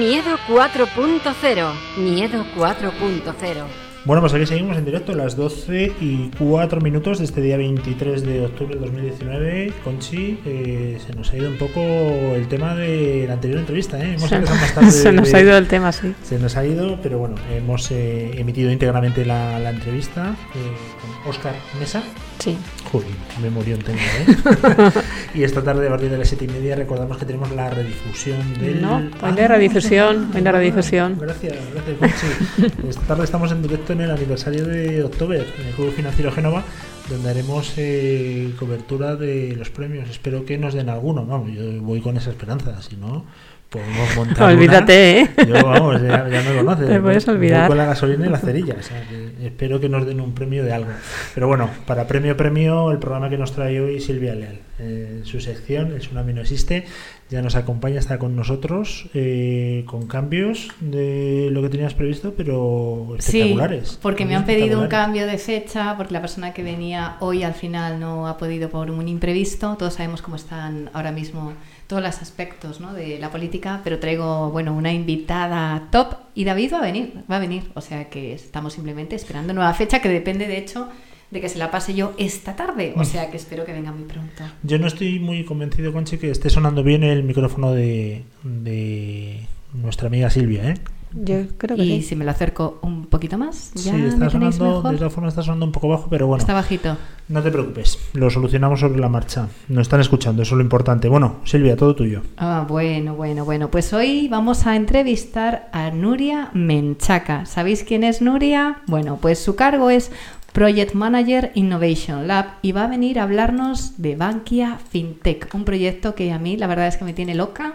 Miedo 4.0. Miedo 4.0. Bueno, pues aquí seguimos en directo a las 12 y 4 minutos de este día 23 de octubre del 2019. Conchi, eh, se nos ha ido un poco el tema de la anterior entrevista. ¿eh? Hemos Se, empezado más tarde [LAUGHS] se nos de- ha ido el tema, sí. Se nos ha ido, pero bueno, hemos eh, emitido íntegramente la, la entrevista eh, con Oscar Mesa. Sí. Joder, qué memoria tengo, [LAUGHS] ¿eh? y esta tarde, a partir de las 7 y media, recordamos que tenemos la redifusión del. No, hoy hay redifusión, hoy redifusión. Gracias, gracias, Conchi. Esta tarde estamos en directo en el aniversario de October, en el Club Financiero Génova, donde haremos eh, cobertura de los premios. Espero que nos den alguno. Vamos, yo voy con esa esperanza, si no. Podemos [LAUGHS] montar Olvídate, una. ¿eh? Yo, vamos, ya, ya me conoces. [LAUGHS] Te puedes Voy olvidar. con la gasolina y la cerilla. O sea, que espero que nos den un premio de algo. Pero bueno, para premio, premio, el programa que nos trae hoy Silvia Leal. Eh, su sección, El Tsunami no existe, ya nos acompaña, está con nosotros, eh, con cambios de lo que tenías previsto, pero espectaculares. Sí, porque me han pedido un cambio de fecha, porque la persona que venía hoy al final no ha podido por un imprevisto. Todos sabemos cómo están ahora mismo todos los aspectos ¿no? de la política, pero traigo bueno una invitada top y David va a venir, va a venir. O sea que estamos simplemente esperando nueva fecha que depende de hecho de que se la pase yo esta tarde. O sea que espero que venga muy pronto. Yo no estoy muy convencido, Conchi, que esté sonando bien el micrófono de, de nuestra amiga Silvia, ¿eh? Yo creo que Y sí. si me lo acerco un poquito más, ya sí, está sonando, mejor. de todas formas está sonando un poco bajo, pero bueno. Está bajito. No te preocupes, lo solucionamos sobre la marcha. Nos están escuchando, eso es lo importante. Bueno, Silvia, todo tuyo. Ah, bueno, bueno, bueno. Pues hoy vamos a entrevistar a Nuria Menchaca. ¿Sabéis quién es Nuria? Bueno, pues su cargo es Project Manager Innovation Lab y va a venir a hablarnos de Bankia FinTech, un proyecto que a mí la verdad es que me tiene loca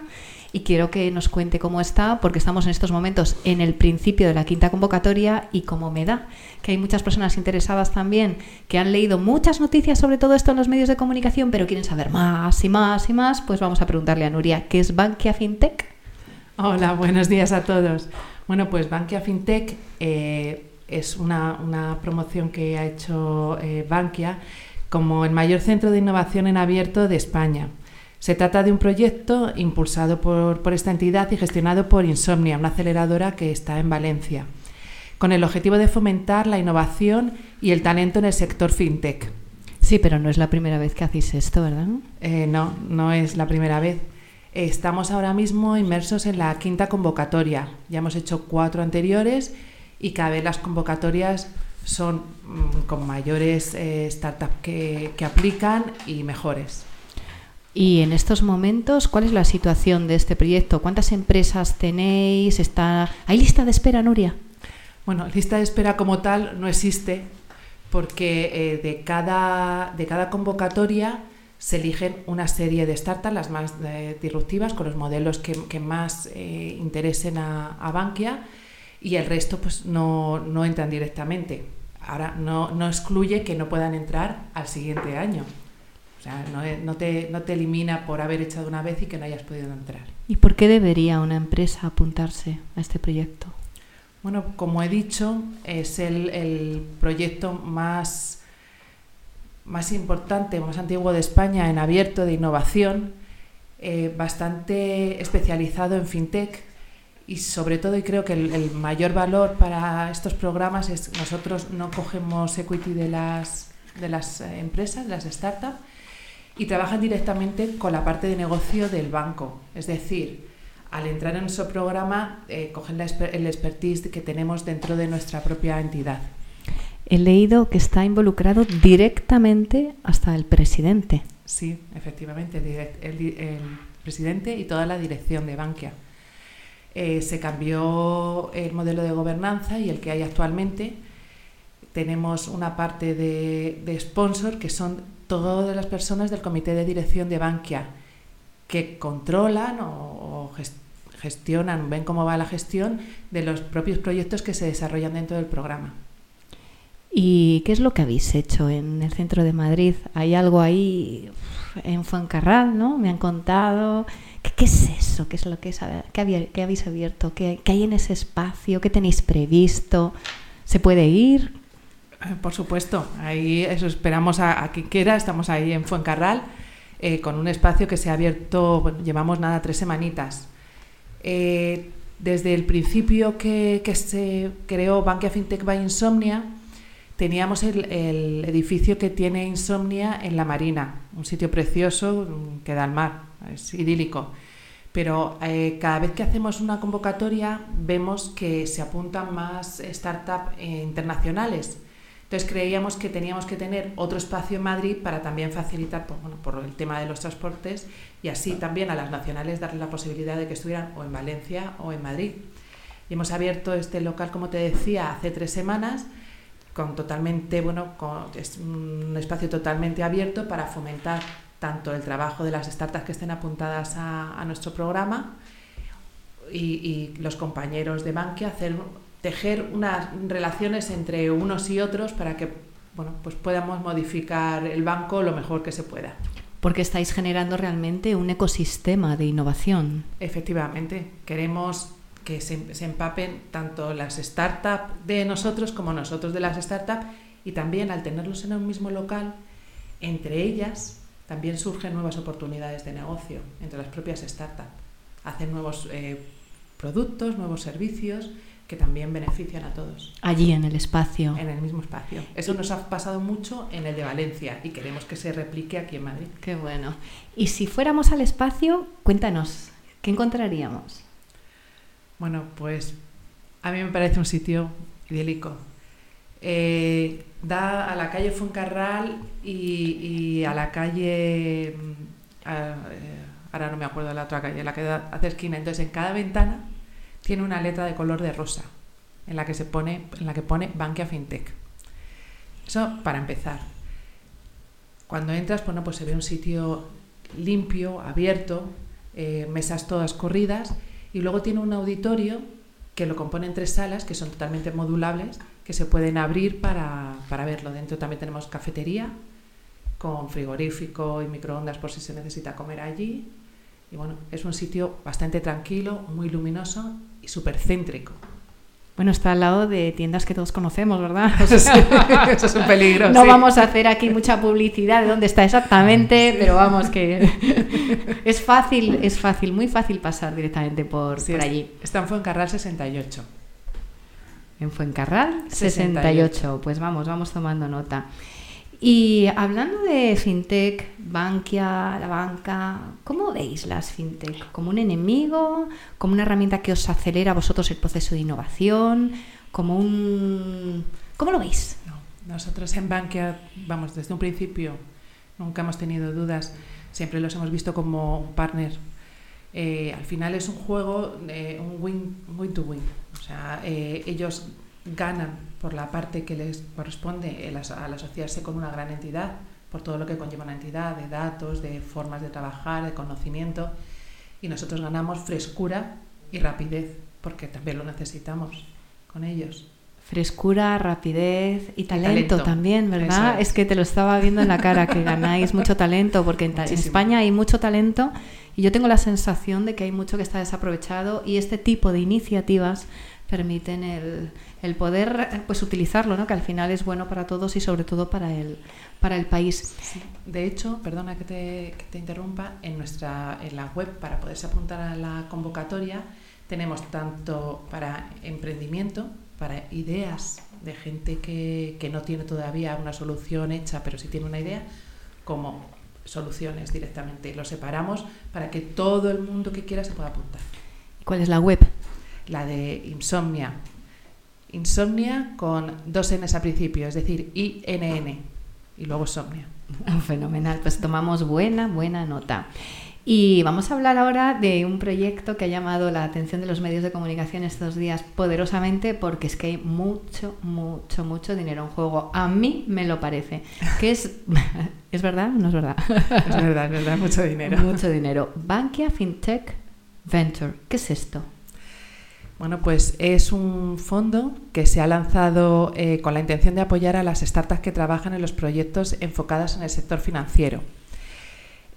y quiero que nos cuente cómo está porque estamos en estos momentos en el principio de la quinta convocatoria y cómo me da que hay muchas personas interesadas también que han leído muchas noticias sobre todo esto en los medios de comunicación pero quieren saber más y más y más, pues vamos a preguntarle a Nuria, ¿qué es Bankia FinTech? Hola, buenos días a todos. Bueno, pues Bankia FinTech eh, es una, una promoción que ha hecho eh, Bankia como el mayor centro de innovación en abierto de España. Se trata de un proyecto impulsado por, por esta entidad y gestionado por Insomnia, una aceleradora que está en Valencia, con el objetivo de fomentar la innovación y el talento en el sector FinTech. Sí, pero no es la primera vez que hacéis esto, ¿verdad? Eh, no, no es la primera vez. Estamos ahora mismo inmersos en la quinta convocatoria. Ya hemos hecho cuatro anteriores y cada vez las convocatorias son mm, con mayores eh, startups que, que aplican y mejores. Y en estos momentos, ¿cuál es la situación de este proyecto? ¿Cuántas empresas tenéis? ¿Está... ¿Hay lista de espera, Nuria? Bueno, lista de espera como tal no existe porque eh, de, cada, de cada convocatoria se eligen una serie de startups, las más eh, disruptivas, con los modelos que, que más eh, interesen a, a, Bankia y el resto pues no, no entran directamente. Ahora, no, no, excluye que no puedan entrar al siguiente año. O sea, no, no, te, no te elimina por haber echado una vez y que no hayas podido entrar. ¿Y por qué debería una empresa apuntarse a este proyecto? Bueno, como he dicho, es el, el proyecto más, más importante, más antiguo de España en abierto de innovación, eh, bastante especializado en fintech y sobre todo, y creo que el, el, mayor valor para estos programas es nosotros no cogemos equity de las, de las empresas, de las startups, y trabajan directamente con la parte de negocio del banco. Es decir, al entrar en nuestro programa, eh, cogen la, el expertise que tenemos dentro de nuestra propia entidad. He leído que está involucrado directamente hasta el presidente. Sí, efectivamente, el, el, el presidente y toda la dirección de Bankia. Eh, se cambió el modelo de gobernanza y el que hay actualmente. Tenemos una parte de, de sponsor que son todas las personas del comité de dirección de Bankia que controlan o, o gestionan, ven cómo va la gestión de los propios proyectos que se desarrollan dentro del programa. ¿Y qué es lo que habéis hecho en el centro de Madrid? ¿Hay algo ahí en Fuencarral, no? Me han contado. ¿Qué, es eso? ¿Qué es lo que es? ¿Qué, habéis abierto? ¿Qué, ¿Qué, hay en ese espacio? ¿Qué tenéis previsto? ¿Se puede ir? Eh, por supuesto, ahí eso esperamos a, quien quiera. Estamos ahí en Fuencarral eh, con un espacio que se ha abierto, llevamos nada, tres semanitas. Eh, desde el principio que, que, se creó Bankia FinTech by Insomnia, teníamos el, el, edificio que tiene Insomnia en la Marina, un sitio precioso que da al mar, es idílico. Pero eh, cada vez que hacemos una convocatoria vemos que se apuntan más startups eh, internacionales. Entonces creíamos que teníamos que tener otro espacio en Madrid para también facilitar por, bueno, por el tema de los transportes y así también a las nacionales darle la posibilidad de que estuvieran o en Valencia o en Madrid. Y hemos abierto este local, como te decía, hace tres semanas, con totalmente, bueno, con, es un espacio totalmente abierto para fomentar tanto el trabajo de las startups que estén apuntadas a, a nuestro programa y, y, los compañeros de Bankia hacer tejer unas relaciones entre unos y otros para que bueno, pues podamos modificar el banco lo mejor que se pueda. Porque estáis generando realmente un ecosistema de innovación. Efectivamente, queremos que se, se empapen tanto las startups de nosotros como nosotros de las startups y también al tenerlos en un mismo local, entre ellas también surgen nuevas oportunidades de negocio entre las propias startups. Hacen nuevos eh, productos, nuevos servicios que también benefician a todos. Allí en el espacio. En el mismo espacio. Eso nos ha pasado mucho en el de Valencia y queremos que se replique aquí en Madrid. Qué bueno. Y si fuéramos al espacio, cuéntanos, ¿qué encontraríamos? Bueno, pues a mí me parece un sitio idílico. Eh, da a la calle Foncarral y, a la calle... A, eh, ahora no me acuerdo de la otra calle, la que da, hace esquina. Entonces en cada ventana tiene una letra de color de rosa en la que se pone en la que pone Bankia FinTech. Eso para empezar. Cuando entras, bueno, pues se ve un sitio limpio, abierto, eh, mesas todas corridas y luego tiene un auditorio que lo componen tres salas que son totalmente modulables que se pueden abrir para, para verlo. Dentro también tenemos cafetería con frigorífico y microondas por si se necesita comer allí. Y bueno, es un sitio bastante tranquilo, muy luminoso y súper céntrico. Bueno, está al lado de tiendas que todos conocemos, ¿verdad? [LAUGHS] Eso, es un peligro. No sí. vamos a hacer aquí mucha publicidad de dónde está exactamente, sí. pero vamos que [LAUGHS] es fácil, es fácil, muy fácil pasar directamente por, sí, por allí. Está en Fuencarral 68. En Fuencarral 68. 68. Pues vamos, vamos tomando nota. Y hablando de fintech, Bankia, la banca, ¿cómo veis las fintech? ¿Como un enemigo? ¿Como una herramienta que os acelera a vosotros el proceso de innovación? ¿Como un... ¿Cómo lo veis? Nosotros en Bankia, vamos, desde un principio nunca hemos tenido dudas, siempre los hemos visto como un partner. Eh, al final es un juego, eh, un win, win win. O sea, eh, ellos ganan por la parte que les corresponde as- al asociarse con una gran entidad, por todo lo que conlleva una entidad, de datos, de formas de trabajar, de conocimiento, y nosotros ganamos frescura y rapidez, porque también lo necesitamos con ellos. Frescura, rapidez y talento, talento. también, ¿verdad? Eso Es. que te lo estaba viendo en la cara, que ganáis mucho talento, porque en, ta- en. España hay mucho talento y yo tengo la sensación de que hay mucho que está desaprovechado y este tipo de iniciativas permiten el, el poder pues utilizarlo, ¿no? que al final es bueno para todos y sobre todo para el, para el país. De hecho, perdona que te, que te interrumpa, en nuestra en la web para poderse apuntar a la convocatoria tenemos tanto para emprendimiento, para ideas de gente que, que no tiene todavía una solución hecha, pero sí tiene una idea, como soluciones directamente. Lo separamos para que todo el mundo que quiera se pueda apuntar. ¿Cuál es la web? La de Insomnia. Insomnia con dos Ns al principio, es decir, INN y luego Somnia. [LAUGHS] Fenomenal, pues tomamos buena, buena nota. Y vamos a hablar ahora de un proyecto que ha llamado la atención de los medios de comunicación estos días poderosamente porque es que hay mucho, mucho, mucho dinero en juego. A mí me lo parece. Que es, [LAUGHS] ¿es verdad? No es verdad. Es verdad, es verdad, mucho dinero. Mucho dinero. Bankia FinTech Venture. ¿Qué es esto? Bueno, pues es un fondo que se ha lanzado eh, con la intención de apoyar a las startups que trabajan en los proyectos enfocados en el sector financiero.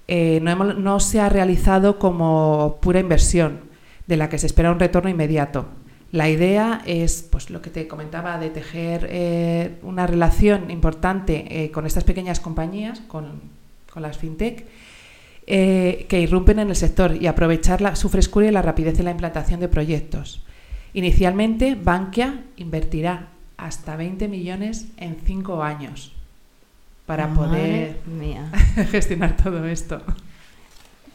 Eh, no, se ha realizado como pura inversión, de la que se espera un retorno inmediato. La idea es, pues lo que te comentaba, de tejer eh, una relación importante con estas pequeñas compañías, con, con las fintech, que irrumpen en el sector y aprovechar la- su frescura y la rapidez en la implantación de proyectos. Inicialmente, Bankia invertirá hasta 20 millones en 5 años para Madre poder mía. [LAUGHS] gestionar todo esto.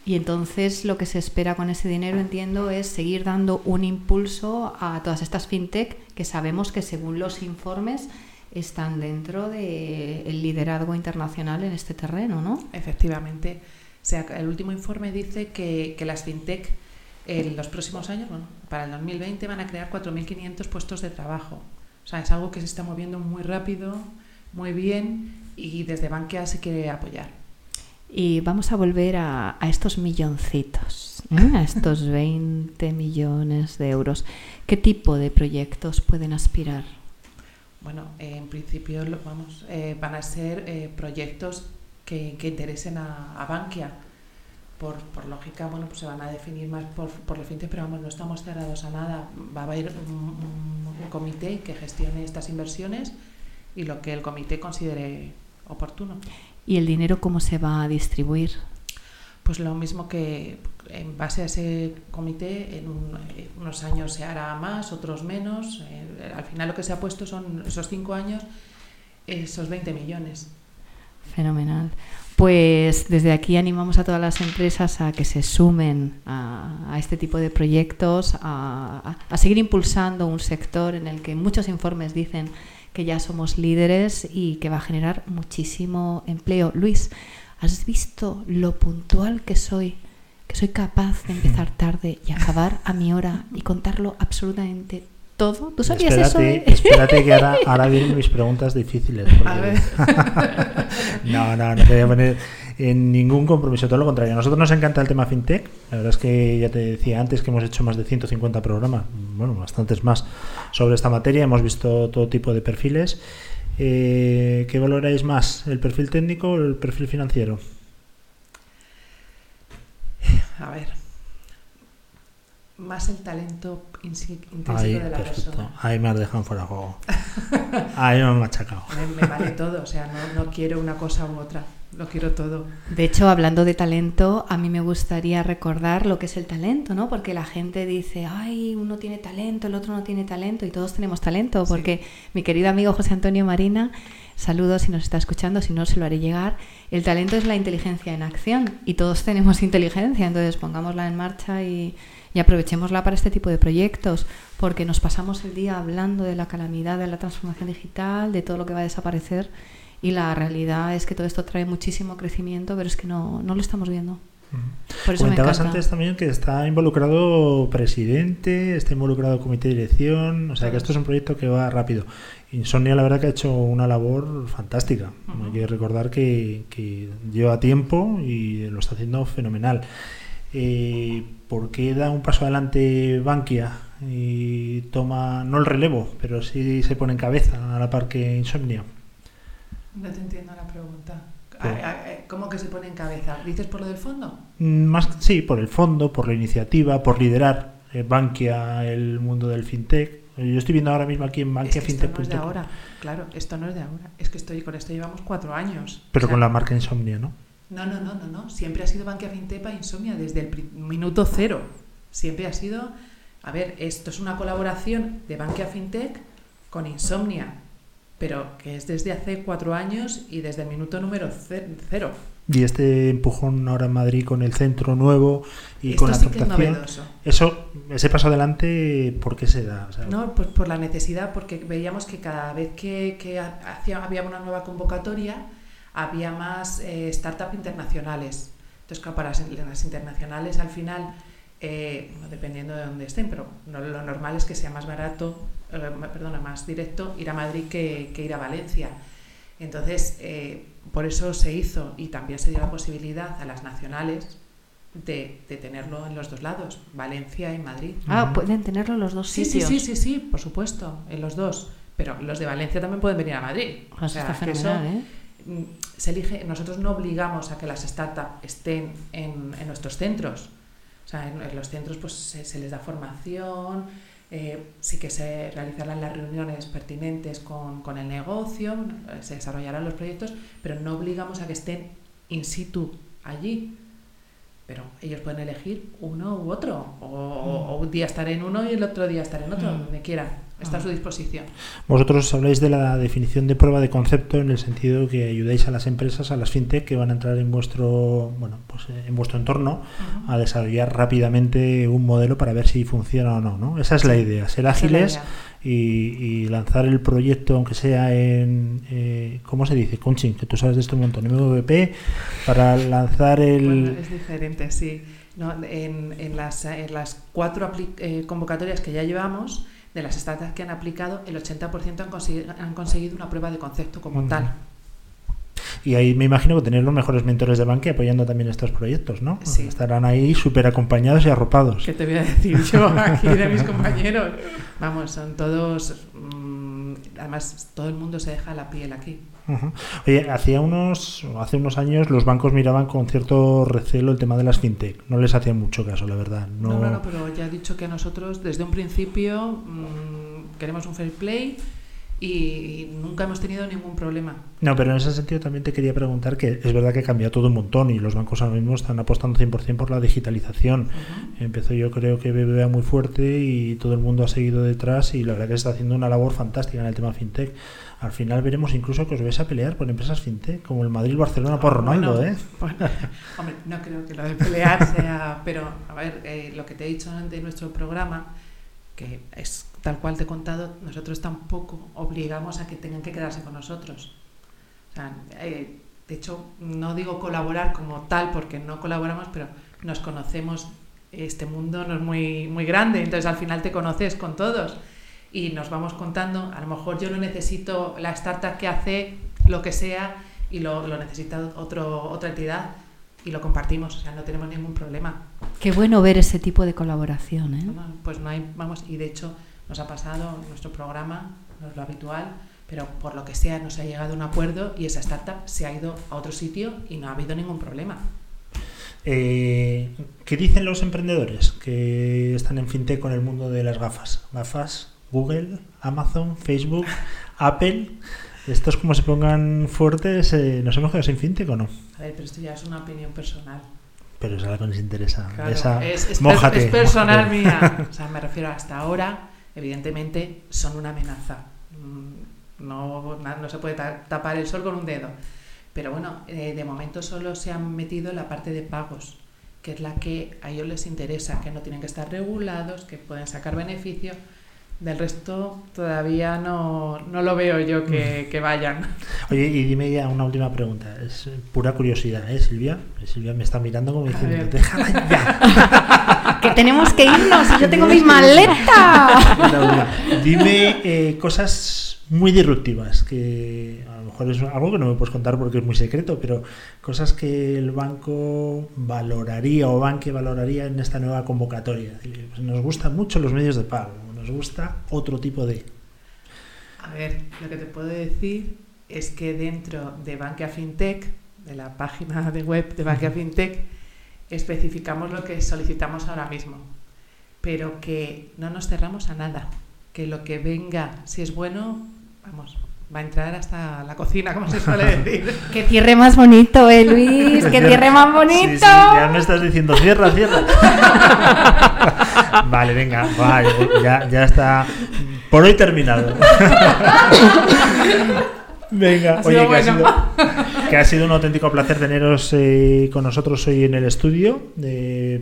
Y entonces lo que se espera con ese dinero, entiendo, es seguir dando un impulso a todas estas fintech que sabemos que según los informes están dentro del liderazgo internacional en este terreno, ¿no? Efectivamente. O sea, el último informe dice que, que las fintech en los próximos años, bueno, para el 2020 van a crear 4.500 puestos de trabajo. O sea, es algo que se está moviendo muy rápido, muy bien y desde Bankia se quiere apoyar. Y vamos a volver a, a estos milloncitos, ¿eh? a estos [LAUGHS] 20 millones de euros. ¿Qué tipo de proyectos pueden aspirar? Bueno, eh, en principio lo- vamos, eh, van a ser proyectos que, que interesen a, a Bankia. Por, por lógica, bueno, pues se van a definir más por, por el fintech, pero vamos, no estamos cerrados a nada. Va a haber un, un- un comité que gestione estas inversiones y lo que el comité considere oportuno. ¿Y el dinero cómo se va a distribuir? Pues lo mismo que en base a ese comité, en un- unos años se hará más, otros menos. Eh, al final lo que se ha puesto son esos cinco años, esos 20 millones. Fenomenal. Pues desde aquí animamos a todas las empresas a que se sumen a, a este tipo de proyectos, a, a- a seguir impulsando un sector en el que muchos informes dicen que ya somos líderes y que va a generar muchísimo empleo. Luis, ¿has visto lo puntual que soy? Que soy capaz de empezar [LAUGHS] tarde y acabar a mi hora y contarlo absolutamente todo. ¿Tú sabías eso? Espérate, de- espérate que ahora, [LAUGHS] ahora vienen mis preguntas difíciles. porque- A ver. [LAUGHS] no, no, no te voy a poner en ningún compromiso, todo lo contrario. A nosotros nos encanta el tema fintech. La verdad es que ya te decía antes que hemos hecho más de 150 programas, bueno, bastantes más sobre esta materia. Hemos visto todo tipo de perfiles. Eh, ¿Qué valoráis más, el perfil técnico o el perfil financiero? A ver. Más el talento intrínseco Ahí, de la perfecto. persona. Ahí me has dejado fuera de juego. Ahí me han machacado. [LAUGHS] Me, me vale todo, o sea, no, no quiero una cosa u otra. lo quiero todo. De hecho, hablando de talento, a mí me gustaría recordar lo que es el talento, ¿no? Porque la gente dice, ay, uno tiene talento, el otro no tiene talento, y todos tenemos talento, porque mi querido amigo José Antonio Marina, saludos si nos está escuchando, si no se lo haré llegar, el talento es la inteligencia en acción, y todos tenemos [LAUGHS] inteligencia, entonces pongámosla en marcha y, y aprovechémosla para este tipo de proyectos, porque nos pasamos el día hablando de la calamidad, de la transformación digital, de todo lo que va a desaparecer y la realidad es que todo esto trae muchísimo crecimiento, pero es que no, no lo estamos viendo. Por eso Comentabas antes también que está involucrado presidente, está involucrado comité de dirección, o sea que esto es un proyecto que va rápido. Insomnia la verdad que ha hecho una labor fantástica. Hay que recordar que, que, lleva tiempo y lo está haciendo fenomenal. Eh, ¿Por qué da un paso adelante Bankia y toma, no el relevo, pero sí se pone en cabeza a la par que Insomnia? No te entiendo la pregunta. ¿Cómo que se pone en cabeza? ¿Dices por lo del fondo? Mm, más, sí, por el fondo, por la iniciativa, por liderar eh, Bankia, el mundo del fintech. Yo estoy viendo ahora mismo aquí en Bankia es que Esto no es de ahora, claro, esto no es de ahora. Es que estoy con esto llevamos cuatro años. Pero con la marca Insomnia, ¿no? No, no, no, no, no. Siempre ha sido Bankia Fintech para Insomnia desde el minuto cero. Siempre ha sido. A ver, esto es una colaboración de Bankia Fintech con Insomnia pero que es desde hace cuatro años y desde el minuto número cero. Y este empujón ahora en Madrid con el centro nuevo y con la sí eso, ese paso adelante, ¿por qué se da? no, pues por la necesidad, porque veíamos que cada vez que, que hacía, había una nueva convocatoria, había más eh, startups internacionales. Entonces, claro, para las internacionales al final, eh, dependiendo de dónde estén, pero lo normal es que sea más barato eh, perdona, más directo ir a Madrid que, ir a Valencia. Entonces, eh, por eso se hizo y también se dio la posibilidad a las nacionales de, tenerlo en los dos lados, Valencia y Madrid. Ah, pueden tenerlo en los dos sí, sitios. Sí, sí, sí, sí, por supuesto, en los dos. Pero los de Valencia también pueden venir a Madrid. o sea, está fenomenal, ¿eh? Mm, se elige, nosotros no obligamos a que las startups estén en, nuestros centros. O sea, en, los centros pues se les da formación, eh, sí que se realizarán las reuniones pertinentes con, con, el negocio, se desarrollarán los proyectos, pero no obligamos a que estén in situ allí. Pero ellos pueden elegir uno u otro, o, un día estar en uno y el otro día estar en otro, mm. donde quieran. Está a su disposición. Vosotros habláis de la definición de prueba de concepto en el sentido que ayudáis a las empresas, a las fintech que van a entrar en vuestro, bueno, pues eh, en vuestro entorno a desarrollar rápidamente un modelo para ver si funciona o no, ¿no? Esa es la idea, ser ágiles y, lanzar el proyecto, aunque sea en, eh, ¿cómo se dice? Coaching, que tú sabes de esto un montón, MVP, para lanzar el... es diferente, sí. en, las, en las cuatro eh, convocatorias que ya llevamos, de las startups que han aplicado, el 80% han, conseguido, han conseguido una prueba de concepto como tal. Y ahí me imagino que tener los mejores mentores de banque apoyando también estos proyectos, ¿no? Sí. Estarán ahí súper acompañados y arropados. ¿Qué te voy a decir yo [LAUGHS] aquí de mis compañeros? Vamos, son todos... Mm, además, todo el mundo se deja la piel aquí. Oye, hacía unos, hace unos años los bancos miraban con cierto recelo el tema de las fintech. No les hacía mucho caso, la verdad. No, no, no, pero ya he dicho que nosotros desde un principio mmm, queremos un fair play y nunca hemos tenido ningún problema. No, pero en ese sentido también te quería preguntar que es verdad que ha cambiado todo un montón y los bancos ahora mismo están apostando 100% por la digitalización. Empezó yo creo que BBVA muy fuerte y todo el mundo ha seguido detrás y la verdad que está haciendo una labor fantástica en el tema fintech. Al final veremos incluso que os vais a pelear por empresas fintech, como el Madrid-Barcelona por Ronaldo, ¿eh? [LAUGHS] hombre, no creo que lo de pelear sea... Pero, a ver, eh, lo que te he dicho de nuestro programa, que es tal cual te he contado, nosotros tampoco obligamos a que tengan que quedarse con nosotros. O sea, eh, de hecho, no digo colaborar como tal, porque no colaboramos, pero nos conocemos, este mundo no es muy, muy grande, entonces al final te conoces con todos y nos vamos contando, a lo mejor yo no necesito la startup que hace lo que sea y lo, lo necesita otro, otra entidad y lo compartimos, o sea, no tenemos ningún problema. Qué bueno ver ese tipo de colaboración, ¿eh? pues no hay, vamos, y de hecho nos ha pasado en nuestro programa, no es lo habitual, pero por lo que sea nos ha llegado a un acuerdo y esa startup se ha ido a otro sitio y no ha habido ningún problema. Eh, ¿Qué dicen los emprendedores que están en fintech con el mundo de las gafas? Gafas Google, Amazon, Facebook, [LAUGHS] Apple. Estos como se pongan fuertes, eh, ¿nos hemos quedado sin fintech o no? A ver, pero esto ya es una opinión personal. Pero es algo que nos interesa. Claro, Esa- es, es- mójate, es personal mójate. mía. [LAUGHS] O sea, me refiero hasta ahora, evidentemente, son una amenaza. Mm, No, no se puede ta- tapar el sol con un dedo. Pero bueno, eh, de momento solo se han metido en la parte de pagos, que es la que a ellos les interesa, que no tienen que estar regulados, que pueden sacar beneficio. Del resto todavía no, no lo veo yo Mm. que, que vayan. Oye, y dime ya una última pregunta. Es pura curiosidad, ¿eh, Silvia? Silvia me está mirando como diciendo, déjala ya. [LAUGHS] Que tenemos que irnos y yo tengo mi maleta. Dime eh, cosas muy disruptivas, que a lo mejor es algo que no me puedes contar porque es muy secreto, pero cosas que el banco valoraría o banque valoraría en esta nueva convocatoria. Pues nos gustan mucho los medios de pago, nos gusta otro tipo de... A ver, lo que te puedo decir es que dentro de Bankia FinTech, de la página de web de Bankia FinTech, especificamos lo que solicitamos ahora mismo, pero que no nos cerramos a nada, que lo que venga, si es bueno, vamos, va a entrar hasta la cocina, como se suele [LAUGHS] decir. Que cierre más bonito, eh, Luis. Que cierre más bonito. Sí, sí, ya me estás diciendo, cierra, cierra. [LAUGHS] vale, venga, vale, ya, ya está. Por hoy terminado. [LAUGHS] Venga, Ha oye, que, ha sido, que ha sido un auténtico placer teneros eh, con nosotros hoy en el estudio. Eh,